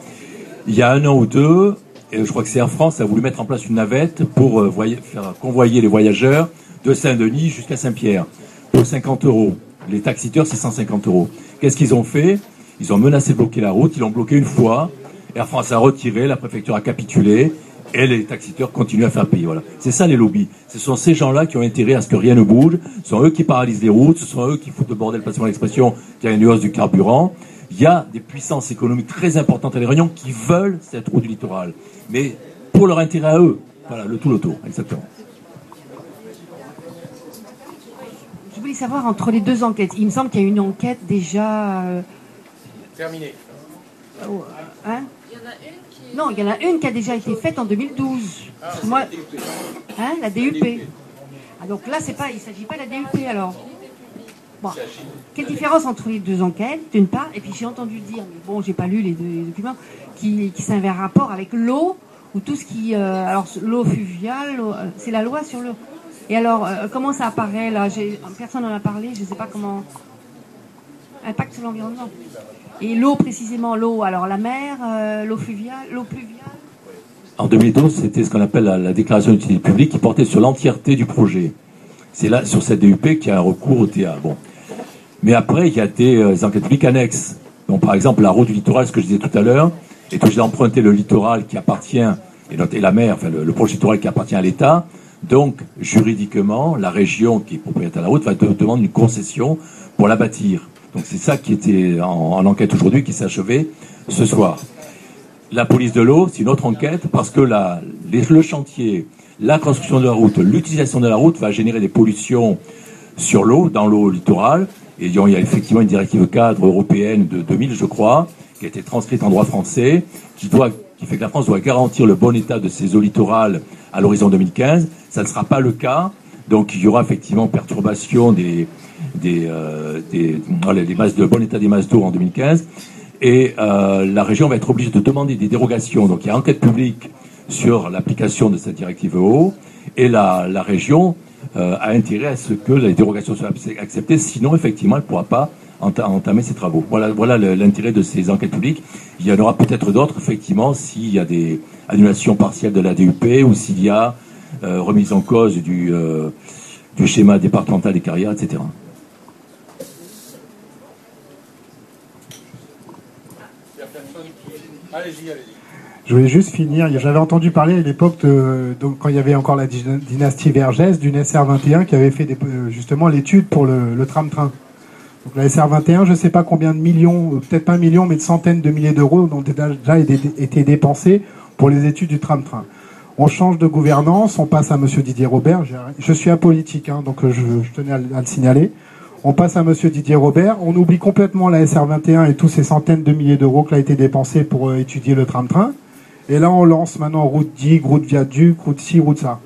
Il y a un an ou deux, et je crois que c'est Air France a voulu mettre en place une navette pour euh, faire convoyer les voyageurs de Saint-Denis jusqu'à Saint-Pierre pour 50 euros. Les taxiteurs, c'est 150 euros. Qu'est-ce qu'ils ont fait? Ils ont menacé de bloquer la route. Ils l'ont bloqué une fois. Air France a retiré, la préfecture a capitulé, et les taxiteurs continuent à faire payer. Voilà. C'est ça les lobbies. Ce sont ces gens-là qui ont intérêt à ce que rien ne bouge. Ce sont eux qui paralysent les routes. Ce sont eux qui foutent le bordel, passez-moi l'expression, qu'il y a une hausse du carburant. Il y a des puissances économiques très importantes à Réunions qui veulent cette route du littoral. Mais pour leur intérêt à eux. Voilà, le tout l'auto, exactement. Je voulais savoir entre les deux enquêtes. Il me semble qu'il y a une enquête déjà. euh, Terminé. oh, hein Il y en a une qui non, il y en a une qui a déjà été faite en 2012. Parce que moi, hein, la DUP. Ah, donc là, c'est pas, il ne s'agit pas de la DUP alors. Bon, quelle différence entre les deux enquêtes, d'une part, et puis j'ai entendu dire, mais bon, j'ai pas lu les deux documents, qui, qui un rapport avec l'eau ou tout ce qui, euh, alors l'eau fluviale, euh, c'est la loi sur l'eau. Et alors, euh, comment ça apparaît là? J'ai- Personne n'en a parlé, je ne sais pas comment. Impact sur l'environnement. Et l'eau précisément, l'eau, alors la mer, euh, l'eau fluviale, l'eau pluviale? En 2012, c'était ce qu'on appelle la, la déclaration d'utilité publique qui portait sur l'entièreté du projet. C'est là, sur cette DUP, qu'il y a un recours au TA. Bon. Mais après, il y a des euh, enquêtes publiques annexes. Donc, par exemple, la route du littoral, ce que je disais tout à l'heure, est obligée d'emprunter le littoral qui appartient, et, et la mer, enfin, le, le projet littoral qui appartient à l'État. Donc, juridiquement, la région qui est propriétaire de la route va demander une concession pour la bâtir. Donc, c'est ça qui était en, en enquête aujourd'hui, qui s'est achevé ce soir. La police de l'eau, c'est une autre enquête parce que le chantier, la construction de la route, l'utilisation de la route va générer des pollutions sur l'eau, dans l'eau littorale. Et il y a effectivement une directive cadre européenne de 2000, je crois, qui a été transcrite en droit français, qui, doit, qui fait que la France doit garantir le bon état de ses eaux littorales à l'horizon 2015. Ça ne sera pas le cas. Donc il y aura effectivement perturbation des, des, euh, des, masses de bon état des masses d'eau en 2015. Et euh, la région va être obligée de demander des dérogations. Donc il y a enquête publique sur l'application de cette directive eau. Et la, région euh, a intérêt à ce que les dérogations soient acceptées. Sinon, effectivement, elle ne pourra pas entamer ses travaux. Voilà, voilà l'intérêt de ces enquêtes publiques. Il y en aura peut-être d'autres, effectivement, s'il y a des annulations partielles de la DUP ou s'il y a euh, remise en cause du, euh, du schéma départemental des carrières, etc. Je voulais juste finir. J'avais entendu parler à l'époque, quand il y avait encore la dyna- dynastie Vergès, d'une SR21 qui avait fait des- euh, justement l'étude pour le tram-train. Donc la SR21, je ne sais pas combien de millions, euh, peut-être pas un million, mais de centaines de milliers d'euros ont déjà été, dépensés pour les études du tram-train. On change de gouvernance, on passe à Monsieur Didier Robert. Je suis apolitique, hein, donc euh, je, tenais à, le- signaler. On passe à Monsieur Didier Robert. On oublie complètement la SR21 et tous ces centaines de milliers d'euros qui a été dépensés pour euh, étudier le tram-train. Et là, on lance maintenant route digue, route viaduc, route ci, route ça.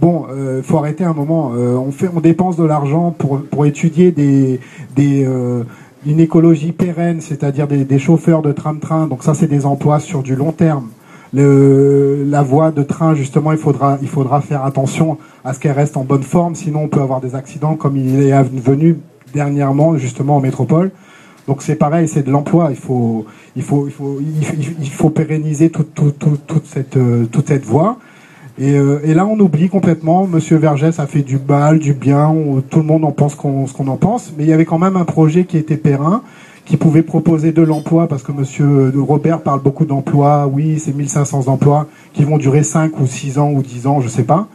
Bon, il faut arrêter un moment. Euh, on fait, on dépense de l'argent pour pour étudier des des euh, une écologie pérenne, c'est-à-dire des, des chauffeurs de tram-train. Donc ça, c'est des emplois sur du long terme. Le, la voie de train, justement, il faudra il faudra faire attention à ce qu'elle reste en bonne forme, sinon on peut avoir des accidents comme il est venu dernièrement justement en métropole. Donc c'est pareil, c'est de l'emploi. Il faut, il faut, il faut, il faut, pérenniser toute, toute, toute, toute cette, euh, toute cette voie. Et, euh, et là, on oublie complètement. Monsieur Vergès a fait du mal, du bien. tout le monde en pense ce qu'on en pense. Mais il y avait quand même un projet qui était périn, qui pouvait proposer de l'emploi, parce que Monsieur Robert parle beaucoup d'emplois. Oui, c'est 1500 emplois qui vont durer 5 ou 6 ans ou 10 ans, je sais pas.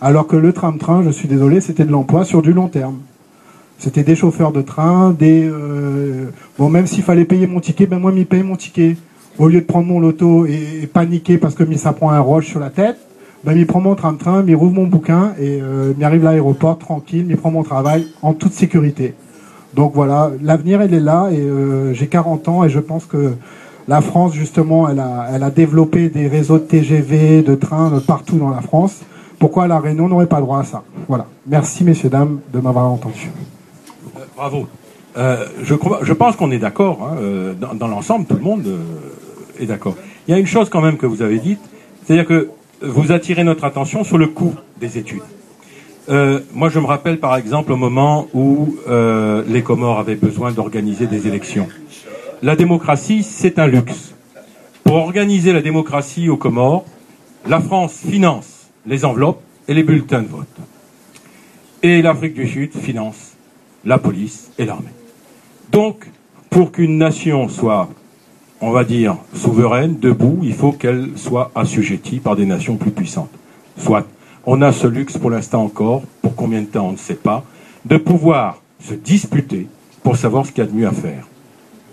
Alors que le tram-train, je suis désolé, c'était de l'emploi sur du long terme. C'était des chauffeurs de train, des euh, bon même s'il fallait payer mon ticket, ben moi m'y paye mon ticket. Au lieu de prendre mon loto et, paniquer parce que ça prend un roche sur la tête, ben m'y prend mon tram-train, m'y rouvre mon bouquin et euh, m'y arrive à l'aéroport tranquille, m'y prend mon travail en toute sécurité. Donc voilà, l'avenir elle est là et euh, j'ai 40 ans et je pense que la France justement elle a, elle a développé des réseaux de TGV, de trains de partout dans la France. Pourquoi la Réunion n'aurait pas droit à ça? Voilà. Merci messieurs dames de m'avoir entendu. Euh, bravo. Euh, je, crois- je pense qu'on est d'accord. hein, dans l'ensemble, tout le monde est d'accord. Il y a une chose quand même que vous avez dite, c'est-à-dire que vous attirez notre attention sur le coût des études. Euh, moi, je me rappelle par exemple au moment où euh, les Comores avaient besoin d'organiser des élections. La démocratie, c'est un luxe. Pour organiser la démocratie aux Comores, la France finance les enveloppes et les bulletins de vote. Et l'Afrique du Sud finance la police et l'armée. Donc, pour qu'une nation soit, on va dire, souveraine, debout, il faut qu'elle soit assujettie par des nations plus puissantes. Soit, on a ce luxe pour l'instant encore, pour combien de temps on ne sait pas, de pouvoir se disputer pour savoir ce qu'il y a de mieux à faire.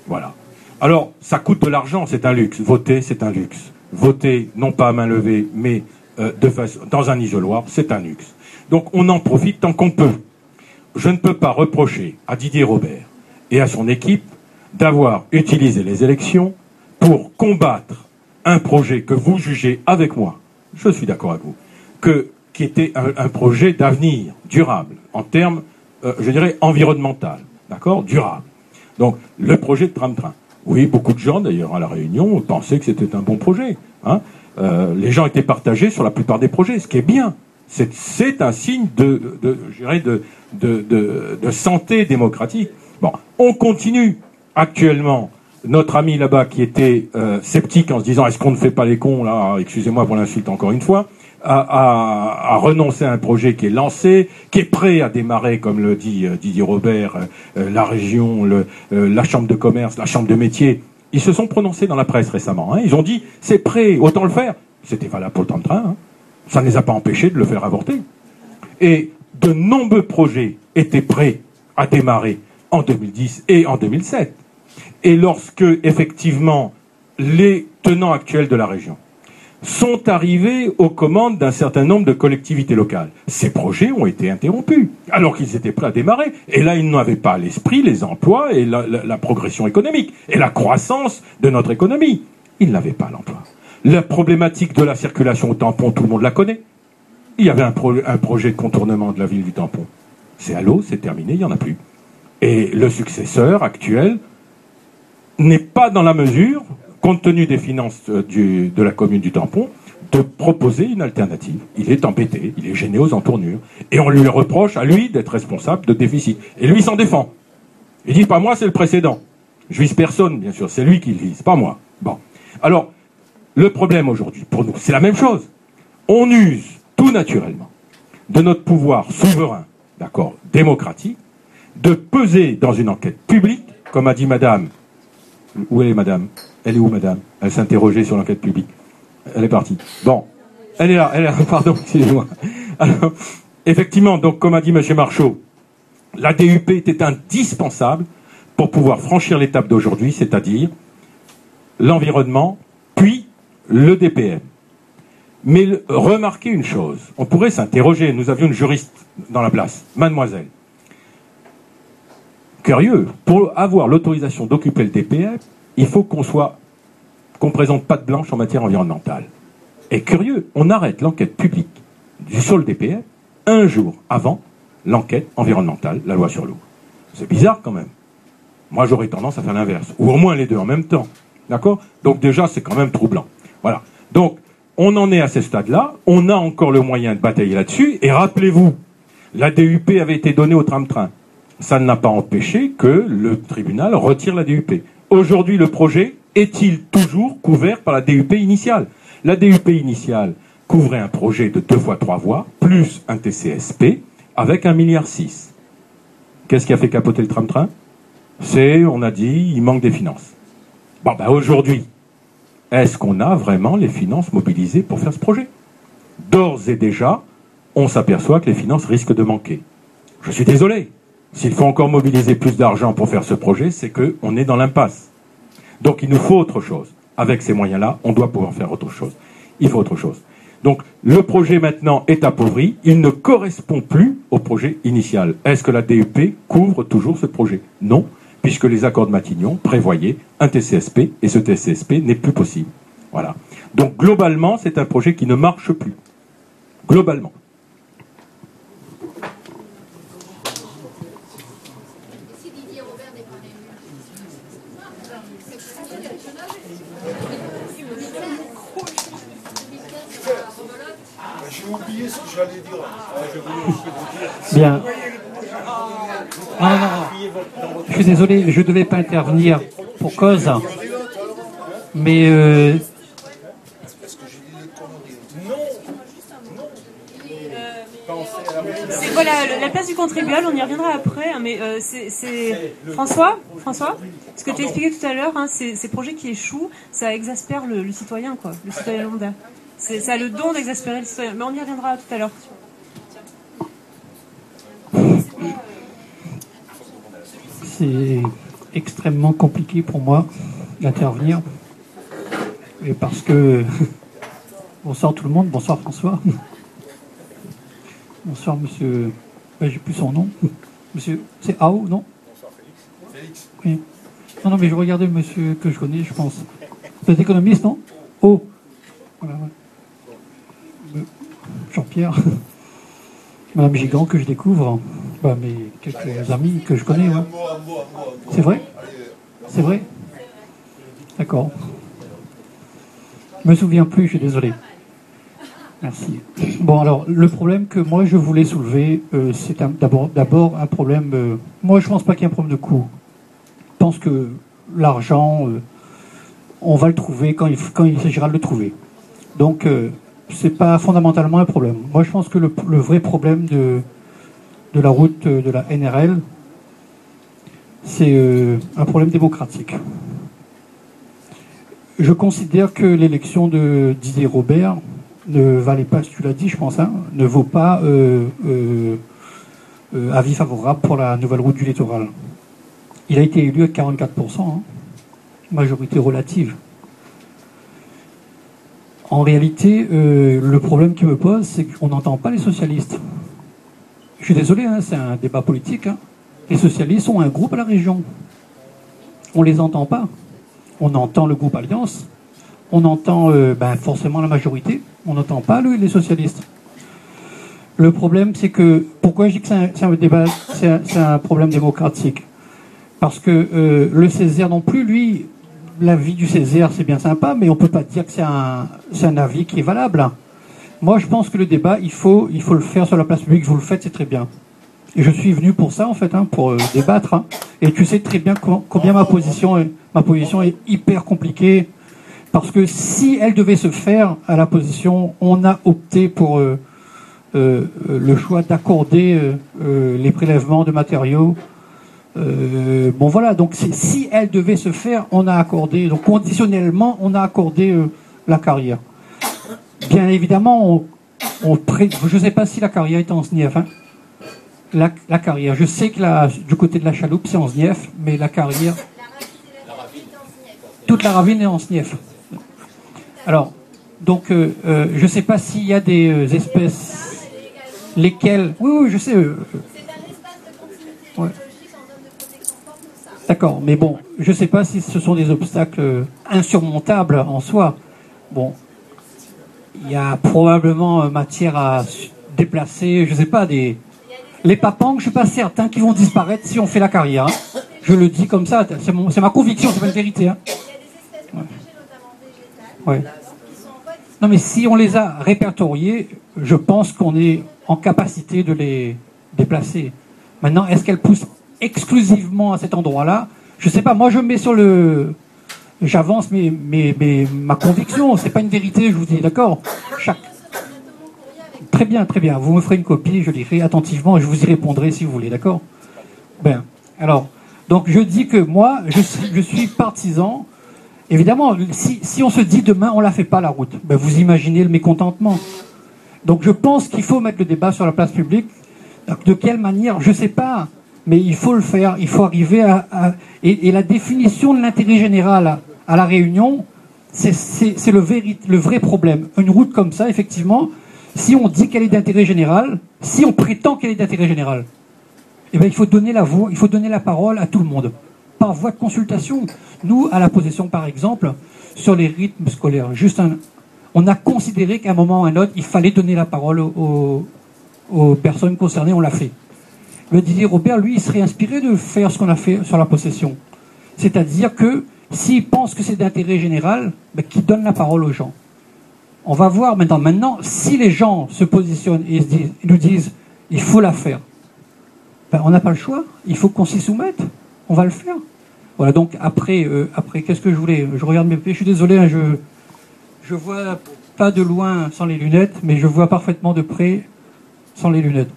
Voilà. Alors, ça coûte de l'argent, c'est un luxe. Voter, c'est un luxe. Voter, non pas à main levée, mais euh, de façon, dans un isoloir, c'est un luxe. Donc, on en profite tant qu'on peut. Je ne peux pas reprocher à Didier Robert et à son équipe d'avoir utilisé les élections pour combattre un projet que vous jugez avec moi, je suis d'accord avec vous, qui était un, projet d'avenir durable, en termes, euh, je dirais, environnemental, d'accord Durable. Donc, le projet de tram-train. Oui, beaucoup de gens, d'ailleurs, à La Réunion, pensaient que c'était un bon projet. hein. Euh, les gens étaient partagés sur la plupart des projets, ce qui est bien. C'est- un signe de, de santé démocratique. Bon, on continue actuellement. Notre ami là-bas qui était euh, sceptique en se disant est-ce qu'on ne fait pas les cons là? Excusez-moi pour l'insulte encore une fois. à, à- à un projet qui est lancé, qui est prêt à démarrer, comme le dit euh, Didier Robert, euh, la région, la chambre de commerce, la chambre de métier. Ils se sont prononcés dans la presse récemment. hein. Ils ont dit c'est prêt, autant le faire. C'était valable pour le temps de train. hein. Ça ne les a pas empêchés de le faire avorter. Et de nombreux projets étaient prêts à démarrer en 2010 et en 2007. Et lorsque, effectivement, les tenants actuels de la région sont arrivés aux commandes d'un certain nombre de collectivités locales, ces projets ont été interrompus, alors qu'ils étaient prêts à démarrer. Et là, ils n'avaient pas l'esprit les emplois et la, progression économique et la croissance de notre économie. Ils n'avaient pas l'emploi. La problématique de la circulation au tampon, tout le monde la connaît. Il y avait un, un projet de contournement de la ville du tampon. C'est à l'eau, c'est terminé, il n'y en a plus. Et le successeur actuel n'est pas dans la mesure, compte tenu des finances euh, de la commune du tampon, de proposer une alternative. Il est embêté, il est gêné aux entournures, et on lui reproche à lui d'être responsable de déficit. Et lui s'en défend. Il dit pas moi, c'est le précédent. Je vise personne, bien sûr, c'est lui qui le vise, pas moi. Bon. Alors, le problème aujourd'hui, pour nous, c'est la même chose. On use tout naturellement de notre pouvoir souverain, d'accord, démocratique, de peser dans une enquête publique, comme a dit madame. Où est madame? Elle est où madame? Elle s'interrogeait sur l'enquête publique. Elle est partie. Bon. Elle est là, elle est là, pardon, excusez-moi. Effectivement, donc, comme a dit monsieur Marchaud, la DUP était indispensable pour pouvoir franchir l'étape d'aujourd'hui, c'est-à-dire l'environnement, puis le DPM. Mais remarquez une chose, on pourrait s'interroger, nous avions une juriste dans la place, mademoiselle. Curieux, pour avoir l'autorisation d'occuper le DPM, il faut qu'on soit qu'on présente patte blanche en matière environnementale. Et curieux, on arrête l'enquête publique du sur le DPM un jour avant l'enquête environnementale, la loi sur l'eau. C'est bizarre quand même. Moi, j'aurais tendance à faire l'inverse, ou au moins les deux en même temps. D'accord? Donc déjà, c'est quand même troublant. Voilà. Donc, on en est à ce stade-là. On a encore le moyen de batailler là-dessus. Et rappelez-vous, la DUP avait été donnée au tram-train. Ça n'a pas empêché que le tribunal retire la DUP. Aujourd'hui, le projet est-il toujours couvert par la DUP initiale? La DUP initiale couvrait un projet de deux fois trois voies, plus un TCSP, avec un milliard six. Qu'est-ce qui a fait capoter le tram-train? C'est, on a dit, il manque des finances. Bon, ben aujourd'hui, est-ce qu'on a vraiment les finances mobilisées pour faire ce projet? D'ores et déjà, on s'aperçoit que les finances risquent de manquer. Je suis désolé. S'il faut encore mobiliser plus d'argent pour faire ce projet, c'est qu'on est dans l'impasse. Donc il nous faut autre chose. Avec ces moyens-là, on doit pouvoir faire autre chose. Il faut autre chose. Donc le projet maintenant est appauvri, il ne correspond plus au projet initial. Est-ce que la DUP couvre toujours ce projet? Non, puisque les accords de Matignon prévoyaient un TCSP et ce TCSP n'est plus possible. Voilà. Donc globalement, c'est un projet qui ne marche plus. Globalement. Ce que j'allais dire. Je voulais aussi vous dire. Bien. Non, non, non. Je suis désolé, je ne devais pas intervenir pour cause. Mais euh, C'est voilà le- la place du contribuable, on y reviendra après, hein, mais euh, c'est François, François, ce que tu as expliqué tout à l'heure, hein, ces, ces projets qui échouent, ça exaspère le, le citoyen, quoi, le citoyen lambda. C'est- Ça a le don d'exaspérer le citoyen, mais on y reviendra tout à l'heure. c'est extrêmement compliqué pour moi d'intervenir. Et parce que. Bonsoir tout le monde, bonsoir François. Bonsoir monsieur. J'ai plus son nom. Monsieur. C'est Ao, non? Félix. Oui. Non, non, mais je regardais le monsieur que je connais, je pense. Vous êtes économiste, non? Oh Voilà, ouais. Jean-Pierre. Madame Gigant que je découvre. Bah, mais quelques amis que je connais. C'est vrai? C'est vrai? D'accord. Je me souviens plus, je suis désolé. Merci. Bon, alors, le problème que moi je voulais soulever, euh, c'est d'abord un problème. euh, moi, je pense pas qu'il y ait un problème de coût. Je pense que l'argent, euh, on va le trouver quand il, quand il s'agira de le trouver. Donc, c'est pas fondamentalement un problème. Moi, je pense que le, vrai problème de, de la route euh, de la NRL, c'est euh, un problème démocratique. Je considère que l'élection de Didier Robert ne valait pas, tu l'as dit, je pense, hein, ne vaut pas euh, avis favorable pour la nouvelle route du littoral. Il a été élu à 44%, hein, majorité relative. En réalité, euh, le problème qui me pose, c'est qu'on n'entend pas les socialistes. Je suis désolé, hein, c'est un débat politique. hein. Les socialistes ont un groupe à la région. On les entend pas. On entend le groupe Alliance. On entend euh, ben, forcément la majorité. On n'entend pas le- les socialistes. Le problème, c'est que pourquoi je dis que c'est un, débat, c'est un, c'est un problème démocratique? Parce que euh, le Césaire non plus, lui, l'avis du Césaire, c'est bien sympa, mais on peut pas dire que c'est un, c'est un avis qui est valable. Moi, je pense que le débat, il faut, il faut le faire sur la place publique. Vous le faites, c'est très bien. Et je suis venu pour ça, en fait, hein, pour euh, débattre. hein. Et tu sais très bien co- combien ma position, est, ma position est hyper compliquée. Parce que si elle devait se faire à la position, on a opté pour euh, euh, le choix d'accorder les prélèvements de matériaux. Euh, bon voilà, donc c'est- si elle devait se faire, on a accordé, donc conditionnellement, on a accordé euh, la carrière. Bien évidemment, on, on pré- je ne sais pas si la carrière est en SNIEF. hein. La, la carrière, je sais que la, du côté de la chaloupe, c'est en SNIEF, mais la carrière, toute la ravine est en SNIEF. Alors, donc, euh, je ne sais pas s'il y a des espèces, lesquelles. Oui, oui, je sais. euh, euh, ouais. D'accord, mais bon, je ne sais pas si ce sont des obstacles euh, insurmontables en soi. Bon, il y a probablement euh, matière à déplacer, je ne sais pas, des. Les papangs, je ne suis pas certain qu'ils vont disparaître si on fait la carrière. hein. Je le dis comme ça, c'est mon- ma conviction, c'est pas une vérité. hein. Ouais. Non, mais si on les a répertoriées, je pense qu'on est en capacité de les déplacer. Maintenant, est-ce qu'elles poussent exclusivement à cet endroit-là Je sais pas. Moi, je me mets sur le. J'avance mes, mes- ma conviction. C'est pas une vérité, je vous dis, d'accord? Chaque. Très bien, très bien. Vous me ferez une copie, je lirai attentivement et je vous y répondrai si vous voulez, d'accord? Bien. Alors, donc je dis que moi, je suis, partisan. Évidemment, si, si on se dit demain, on la fait pas la route, ben vous imaginez le mécontentement. Donc je pense qu'il faut mettre le débat sur la place publique. De quelle manière Je sais pas, mais il faut le faire. Il faut arriver à. et, la définition de l'intérêt général à, la Réunion, c'est- le, vrai problème. Une route comme ça, effectivement, si on dit qu'elle est d'intérêt général, si on prétend qu'elle est d'intérêt général, eh ben, il faut donner la voix, il faut donner la parole à tout le monde, par voie de consultation. Nous, à la possession, par exemple, sur les rythmes scolaires, juste un- on a considéré qu'à un moment ou à un autre, il fallait donner la parole aux personnes concernées, on l'a fait. Le Didier Robert, lui, il serait inspiré de faire ce qu'on a fait sur la possession. C'est-à-dire que s'il pense que c'est d'intérêt général, ben, qu'il donne la parole aux gens. On va voir maintenant. Maintenant, si les gens se positionnent et se disent- nous disent il faut la faire, ben, on n'a pas le choix. Il faut qu'on s'y soumette. On va le faire. Voilà. Donc après, euh, après, qu'est-ce que je voulais? Je regarde mes pieds. Je suis désolé. hein, je je vois pas de loin sans les lunettes, mais je vois parfaitement de près sans les lunettes.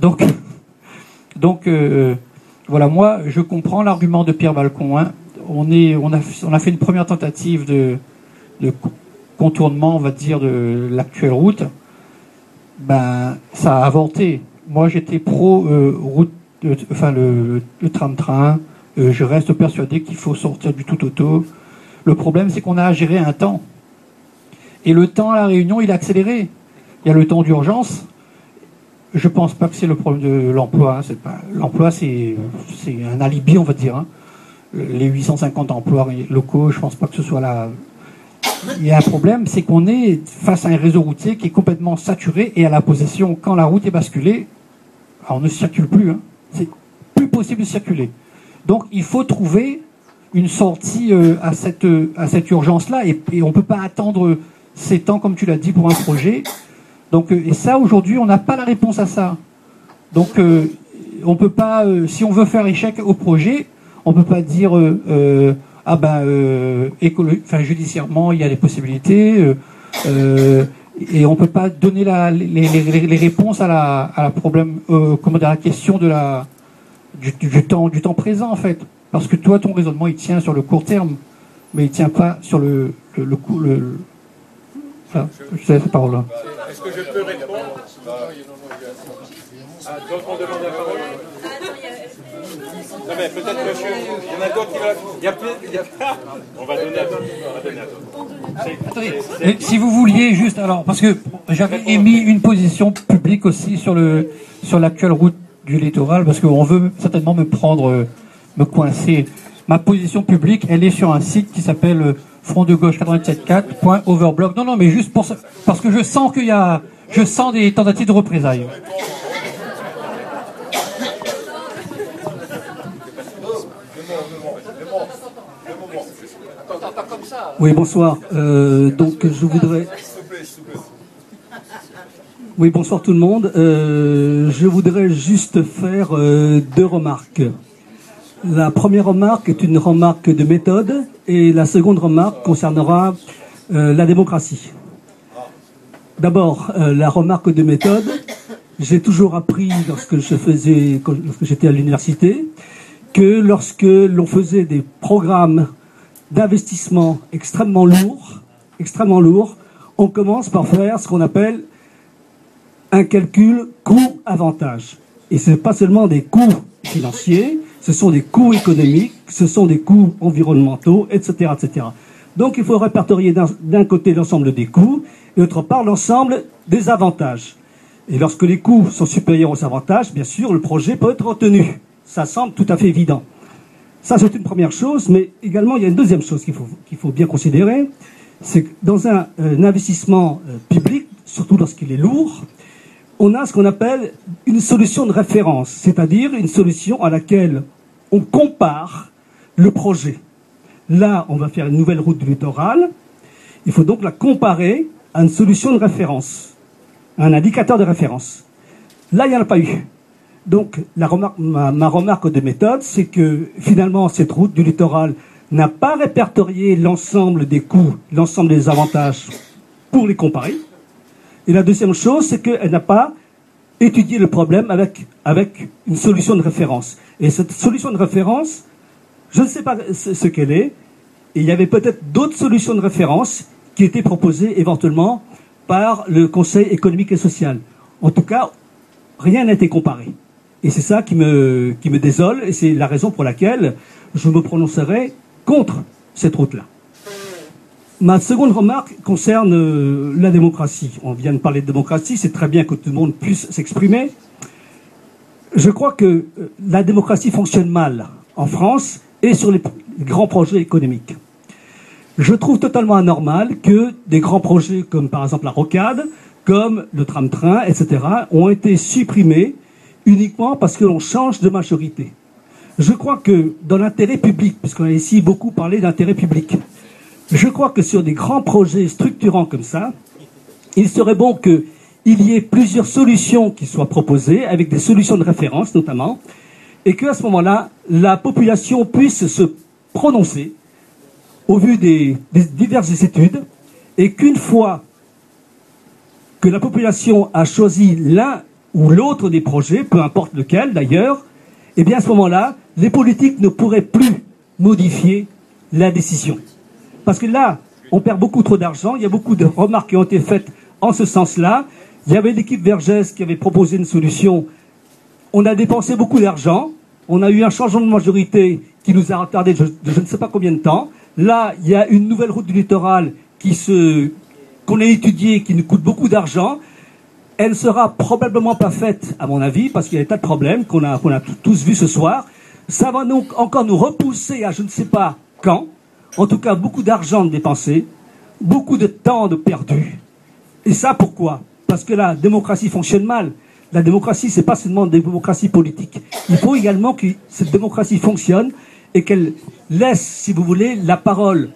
Donc, donc euh, voilà. Moi, je comprends l'argument de Pierre Balcon. hein. On a, a fait une première tentative de de co- contournement, on va dire, de l'actuelle route, ben, ça a avorté. Moi, j'étais pro euh, route, enfin le, tram-train. Euh, je reste persuadé qu'il faut sortir du tout auto. Le problème, c'est qu'on a à gérer un temps. Et le temps à la Réunion, il est accéléré. Il y a le temps d'urgence. Je pense pas que c'est le problème de l'emploi. hein. Pas l'emploi, c'est un alibi, on va dire. hein. Les 850 emplois locaux, je pense pas que ce soit la il y a un problème, c'est qu'on est face à un réseau routier qui est complètement saturé et à la possession, quand la route est basculée, on ne circule plus. hein. C'est plus possible de circuler. Donc il faut trouver une sortie euh, à cette, à cette urgence-là et, et on ne peut pas attendre ces temps, comme tu l'as dit, pour un projet. Donc, euh, et ça, aujourd'hui, on n'a pas la réponse à ça. Donc euh, on peut pas, euh, si on veut faire échec au projet, on peut pas dire ah ben enfin judiciairement il y a des possibilités, et on peut pas donner la, les, réponses à la, à problème, à la question de la, du, temps, du temps présent en fait. Parce que toi, ton raisonnement, il tient sur le court terme, mais il tient pas sur le, le, le- voilà, je laisse la parole là. Est-ce que je peux répondre Ah, d'autres ont demandé la parole Non mais peut-être monsieur, il y en a d'autres qui veulent... Il y a plus... il y a- On va donner à d'autres. On va donner à d'autres. Attendez, si vous vouliez juste, alors, parce que j'avais émis une position publique aussi sur le sur l'actuelle route du littoral, parce qu'on veut certainement me prendre, euh, me coincer. Ma position publique, elle est sur un site qui s'appelle euh, front de gauche 874.overblog. Non, non, mais juste pour parce que je sens qu'il y a, je sens des tentatives de représailles. Oui, bonsoir. Euh, donc, je voudrais. Oui, bonsoir tout le monde. Euh, je voudrais juste faire deux remarques. La première remarque est une remarque de méthode et la seconde remarque concernera euh, la démocratie. D'abord, euh, la remarque de méthode. J'ai toujours appris lorsque je faisais, lorsque j'étais à l'université, que lorsque l'on faisait des programmes d'investissement extrêmement lourds, extrêmement lourds, on commence par faire ce qu'on appelle un calcul coût-avantage. Et ce n'est pas seulement des coûts financiers, ce sont des coûts économiques, ce sont des coûts environnementaux, etc. Donc il faut répertorier d'un- côté l'ensemble des coûts et d'autre part l'ensemble des avantages. Et lorsque les coûts sont supérieurs aux avantages, bien sûr, le projet peut être retenu. Ça semble tout à fait évident. Ça, c'est une première chose, mais également, il y a une deuxième chose qu'il faut, bien considérer, c'est que dans un, euh, investissement euh, public, surtout lorsqu'il est lourd, on a ce qu'on appelle une solution de référence, c'est-à-dire une solution à laquelle on compare le projet. Là, on va faire une nouvelle route du littoral. Il faut donc la comparer à une solution de référence, à un indicateur de référence. Là, il n'y en a pas eu. Donc, ma remarque de méthode, c'est que finalement, cette route du littoral n'a pas répertorié l'ensemble des coûts, l'ensemble des avantages pour les comparer. Et la deuxième chose, c'est qu'elle n'a pas étudié le problème avec, une solution de référence. Et cette solution de référence, je ne sais pas ce, ce qu'elle est. Et il y avait peut-être d'autres solutions de référence qui étaient proposées éventuellement par le Conseil économique et social. En tout cas, rien n'a été comparé. Et c'est ça qui me, qui me désole, et c'est la raison pour laquelle je me prononcerai contre cette route-là. Ma seconde remarque concerne euh, la démocratie. On vient de parler de démocratie, c'est très bien que tout le monde puisse s'exprimer. Je crois que euh, la démocratie fonctionne mal en France et sur les grands projets économiques. Je trouve totalement anormal que des grands projets comme par exemple la rocade, comme le tram-train, etc., ont été supprimés uniquement parce que l'on change de majorité. Je crois que dans l'intérêt public, puisqu'on a ici beaucoup parlé d'intérêt public, je crois que sur des grands projets structurants comme ça, il serait bon qu'il y ait plusieurs solutions qui soient proposées, avec des solutions de référence notamment, et qu'à ce moment-là, la population puisse se prononcer au vu des, diverses études, et qu'une fois que la population a choisi l'un ou l'autre des projets, peu importe lequel d'ailleurs, eh à ce moment-là, les politiques ne pourraient plus modifier la décision. Parce que là, on perd beaucoup trop d'argent, il y a beaucoup de remarques qui ont été faites en ce sens-là. Il y avait l'équipe Vergès qui avait proposé une solution. On a dépensé beaucoup d'argent, on a eu un changement de majorité qui nous a retardé de je, ne sais pas combien de temps. Là, il y a une nouvelle route du littoral qui qu'on a étudiée, qui nous coûte beaucoup d'argent. Elle ne sera probablement pas faite, à mon avis, parce qu'il y a des tas de problèmes qu'on a, qu'on a tous vus ce soir. Ça va donc encore nous repousser à je ne sais pas quand. En tout cas, beaucoup d'argent dépensé, beaucoup de temps perdu. Et ça, pourquoi? Parce que la démocratie fonctionne mal. La démocratie, c'est pas seulement une démocratie politique. Il faut également que cette démocratie fonctionne et qu'elle laisse, si vous voulez, la parole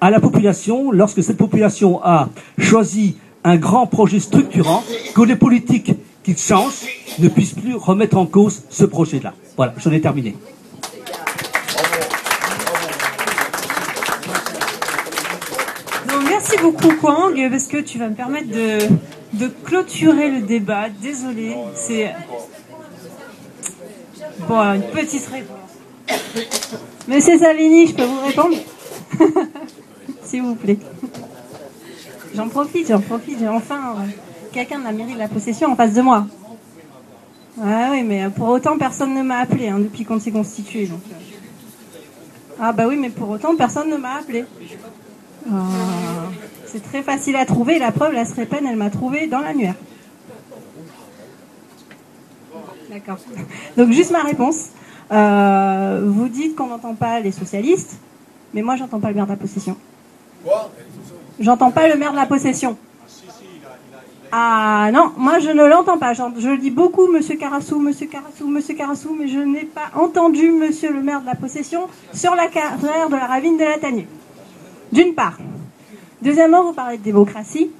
à la population lorsque cette population a choisi un grand projet structurant, que les politiques qui changent ne puissent plus remettre en cause ce projet-là. Voilà, j'en ai terminé. Non, merci merci beaucoup Kwang parce que tu vas me permettre de, clôturer le débat. Désolé, c'est bon une petite réponse. Monsieur Savini, je peux vous répondre S'il vous plaît. J'en profite, j'en profite. J'ai enfin euh, quelqu'un de la mairie de la possession en face de moi. Ah oui, mais pour autant, personne ne m'a appelé hein, depuis qu'on s'est constitué. euh. Ah bah oui, mais pour autant, personne ne m'a appelé. Ah, c'est très facile à trouver. La preuve, la Srepen, elle m'a trouvé dans l'annuaire. D'accord. Donc juste ma réponse. Euh, vous dites qu'on n'entend pas les socialistes, mais moi j'entends pas le maire de la possession. J'entends pas le maire de la possession. Ah non, moi je ne l'entends pas. Je le dis beaucoup, Monsieur Carassou, Monsieur Carassou, Monsieur Carassou, mais je n'ai pas entendu Monsieur le maire de la possession sur la carrière de la ravine de la Tanier. D'une part. Deuxièmement, vous parlez de démocratie.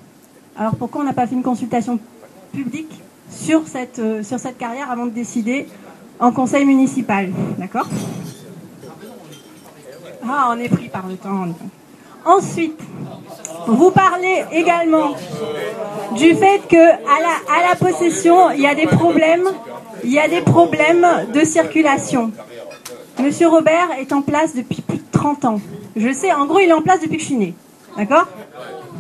Alors pourquoi on n'a pas fait une consultation publique sur cette, euh, carrière avant de décider en conseil municipal? D'accord? Ah, on est pris par le temps. Ensuite, vous parlez également du fait que à la, possession, il y a des problèmes, il y a des problèmes de circulation. Monsieur Robert est en place depuis plus 30 ans. Je le sais, en gros, il est en place depuis que je suis née. D'accord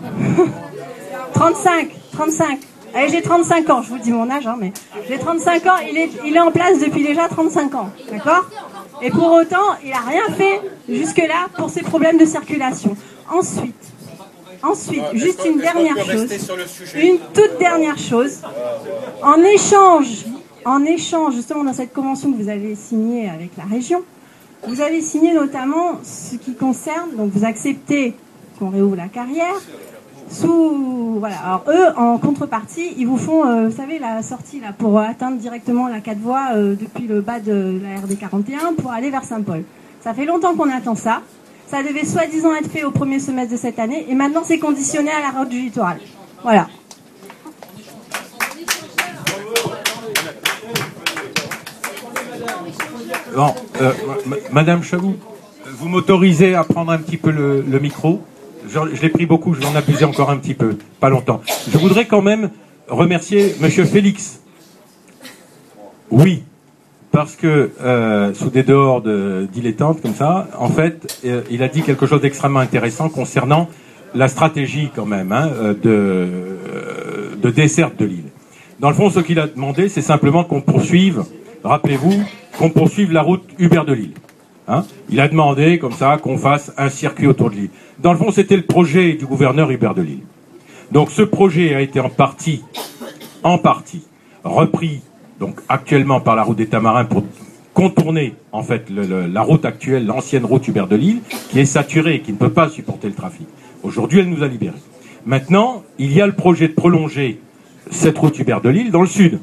35, 35. Allez, j'ai 35 ans, je vous dis mon âge, hein, mais j'ai 35 ans, il est, il est en place depuis déjà 35 ans. D'accord Et pour autant, il n'a rien fait jusque-là pour ces problèmes de circulation. Ensuite, ensuite, juste une dernière chose. Une toute dernière chose. En échange, en échange, justement, dans cette convention que vous avez signée avec la région, vous avez signé notamment ce qui concerne, donc vous acceptez qu'on réouvre la carrière, sous, voilà. Alors eux, en contrepartie, ils vous font, euh, vous savez, la sortie là pour atteindre directement la 4 voies euh, depuis le bas de la RD 41 pour aller vers Saint-Paul. Ça fait longtemps qu'on attend ça. Ça devait soi-disant être fait au premier semestre de cette année, et maintenant c'est conditionné à la route du littoral. Voilà. Bon, euh, ma- Madame Chavou, vous m'autorisez à prendre un petit peu le, micro Je, l'ai pris beaucoup, je vais en abuser encore un petit peu, pas longtemps. Je voudrais quand même remercier Monsieur Félix. Oui, parce que euh, sous des dehors de dilettantes comme ça, en fait, euh, il a dit quelque chose d'extrêmement intéressant concernant la stratégie quand même hein, de desserte de l'île. Dans le fond, ce qu'il a demandé, c'est simplement qu'on poursuive, rappelez-vous, qu'on poursuive la route Hubert de Lille. Hein il a demandé comme ça qu'on fasse un circuit autour de l'île. Dans le fond, c'était le projet du gouverneur Hubert de Lille. Donc ce projet a été en partie, en partie, repris donc actuellement par la route des Tamarins pour contourner en fait la route actuelle, l'ancienne route Hubert de Lille, qui est saturée, qui ne peut pas supporter le trafic. Aujourd'hui, elle nous a libérés. Maintenant, il y a le projet de prolonger cette route Hubert de Lille dans le sud.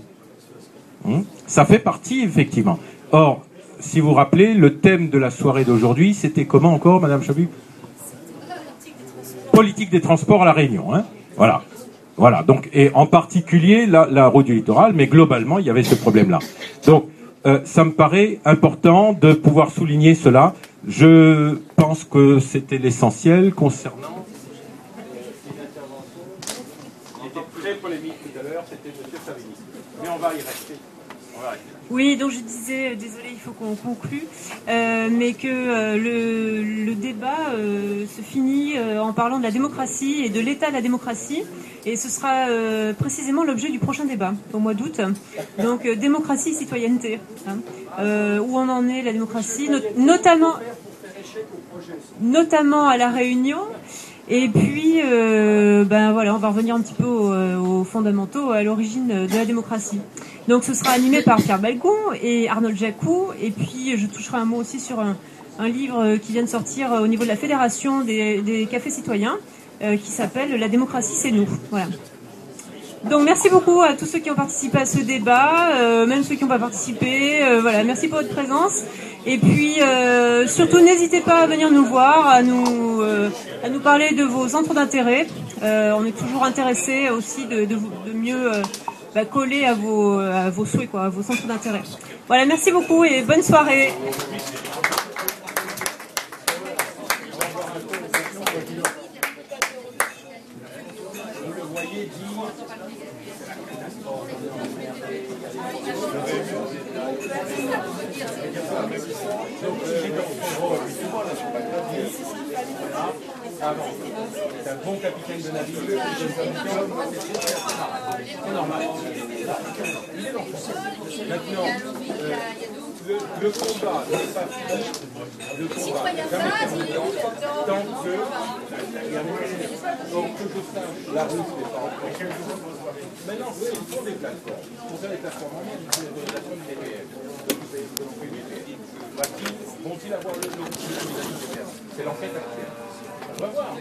Hum, Ça fait partie, effectivement. Or, si vous vous rappelez, le thème de la soirée d'aujourd'hui, c'était comment encore, Madame Chabu? Politique des transports à La Réunion. Hein voilà. Voilà. Donc, et en particulier la, route du littoral, mais globalement, il y avait ce problème-là. Donc, euh, ça me paraît important de pouvoir souligner cela. Je pense que c'était l'essentiel concernant. Oui, donc je disais, euh, désolé, il faut qu'on conclue, euh, mais que euh, le, le débat se finit en parlant de la démocratie et de l'état de la démocratie, et ce sera précisément l'objet du prochain débat au mois d'août. Donc démocratie, citoyenneté, hein. Où on en est la démocratie, not- notamment, notamment à la Réunion. Et puis, ben voilà, on va revenir un petit peu aux fondamentaux, à l'origine de la démocratie. Donc, ce sera animé par Pierre Balcon et Arnold Jacou. Et puis, je toucherai un mot aussi sur un, livre qui vient de sortir au niveau de la Fédération des, cafés citoyens, euh, qui s'appelle La démocratie, c'est nous. Voilà. Donc merci beaucoup à tous ceux qui ont participé à ce débat, euh, même ceux qui n'ont pas participé. Euh, voilà, merci pour votre présence. Et puis euh, surtout n'hésitez pas à venir nous voir, à nous euh, à nous parler de vos centres d'intérêt. Euh, on est toujours intéressé aussi de, de, mieux euh, coller à vos à vos souhaits quoi, à vos centres d'intérêt. Voilà, merci beaucoup et bonne soirée. Bon capitaine de navire. C'est normal. Maintenant, euh, le, le combat n'est pas fini. Le combat n'est tant que, donc, que je sache, la route n'est pas en Maintenant, ils font des plateformes. Pour faire des plateformes, une autorisation du DPF. Vont-ils avoir le C'est l'enquête actuelle. On va voir.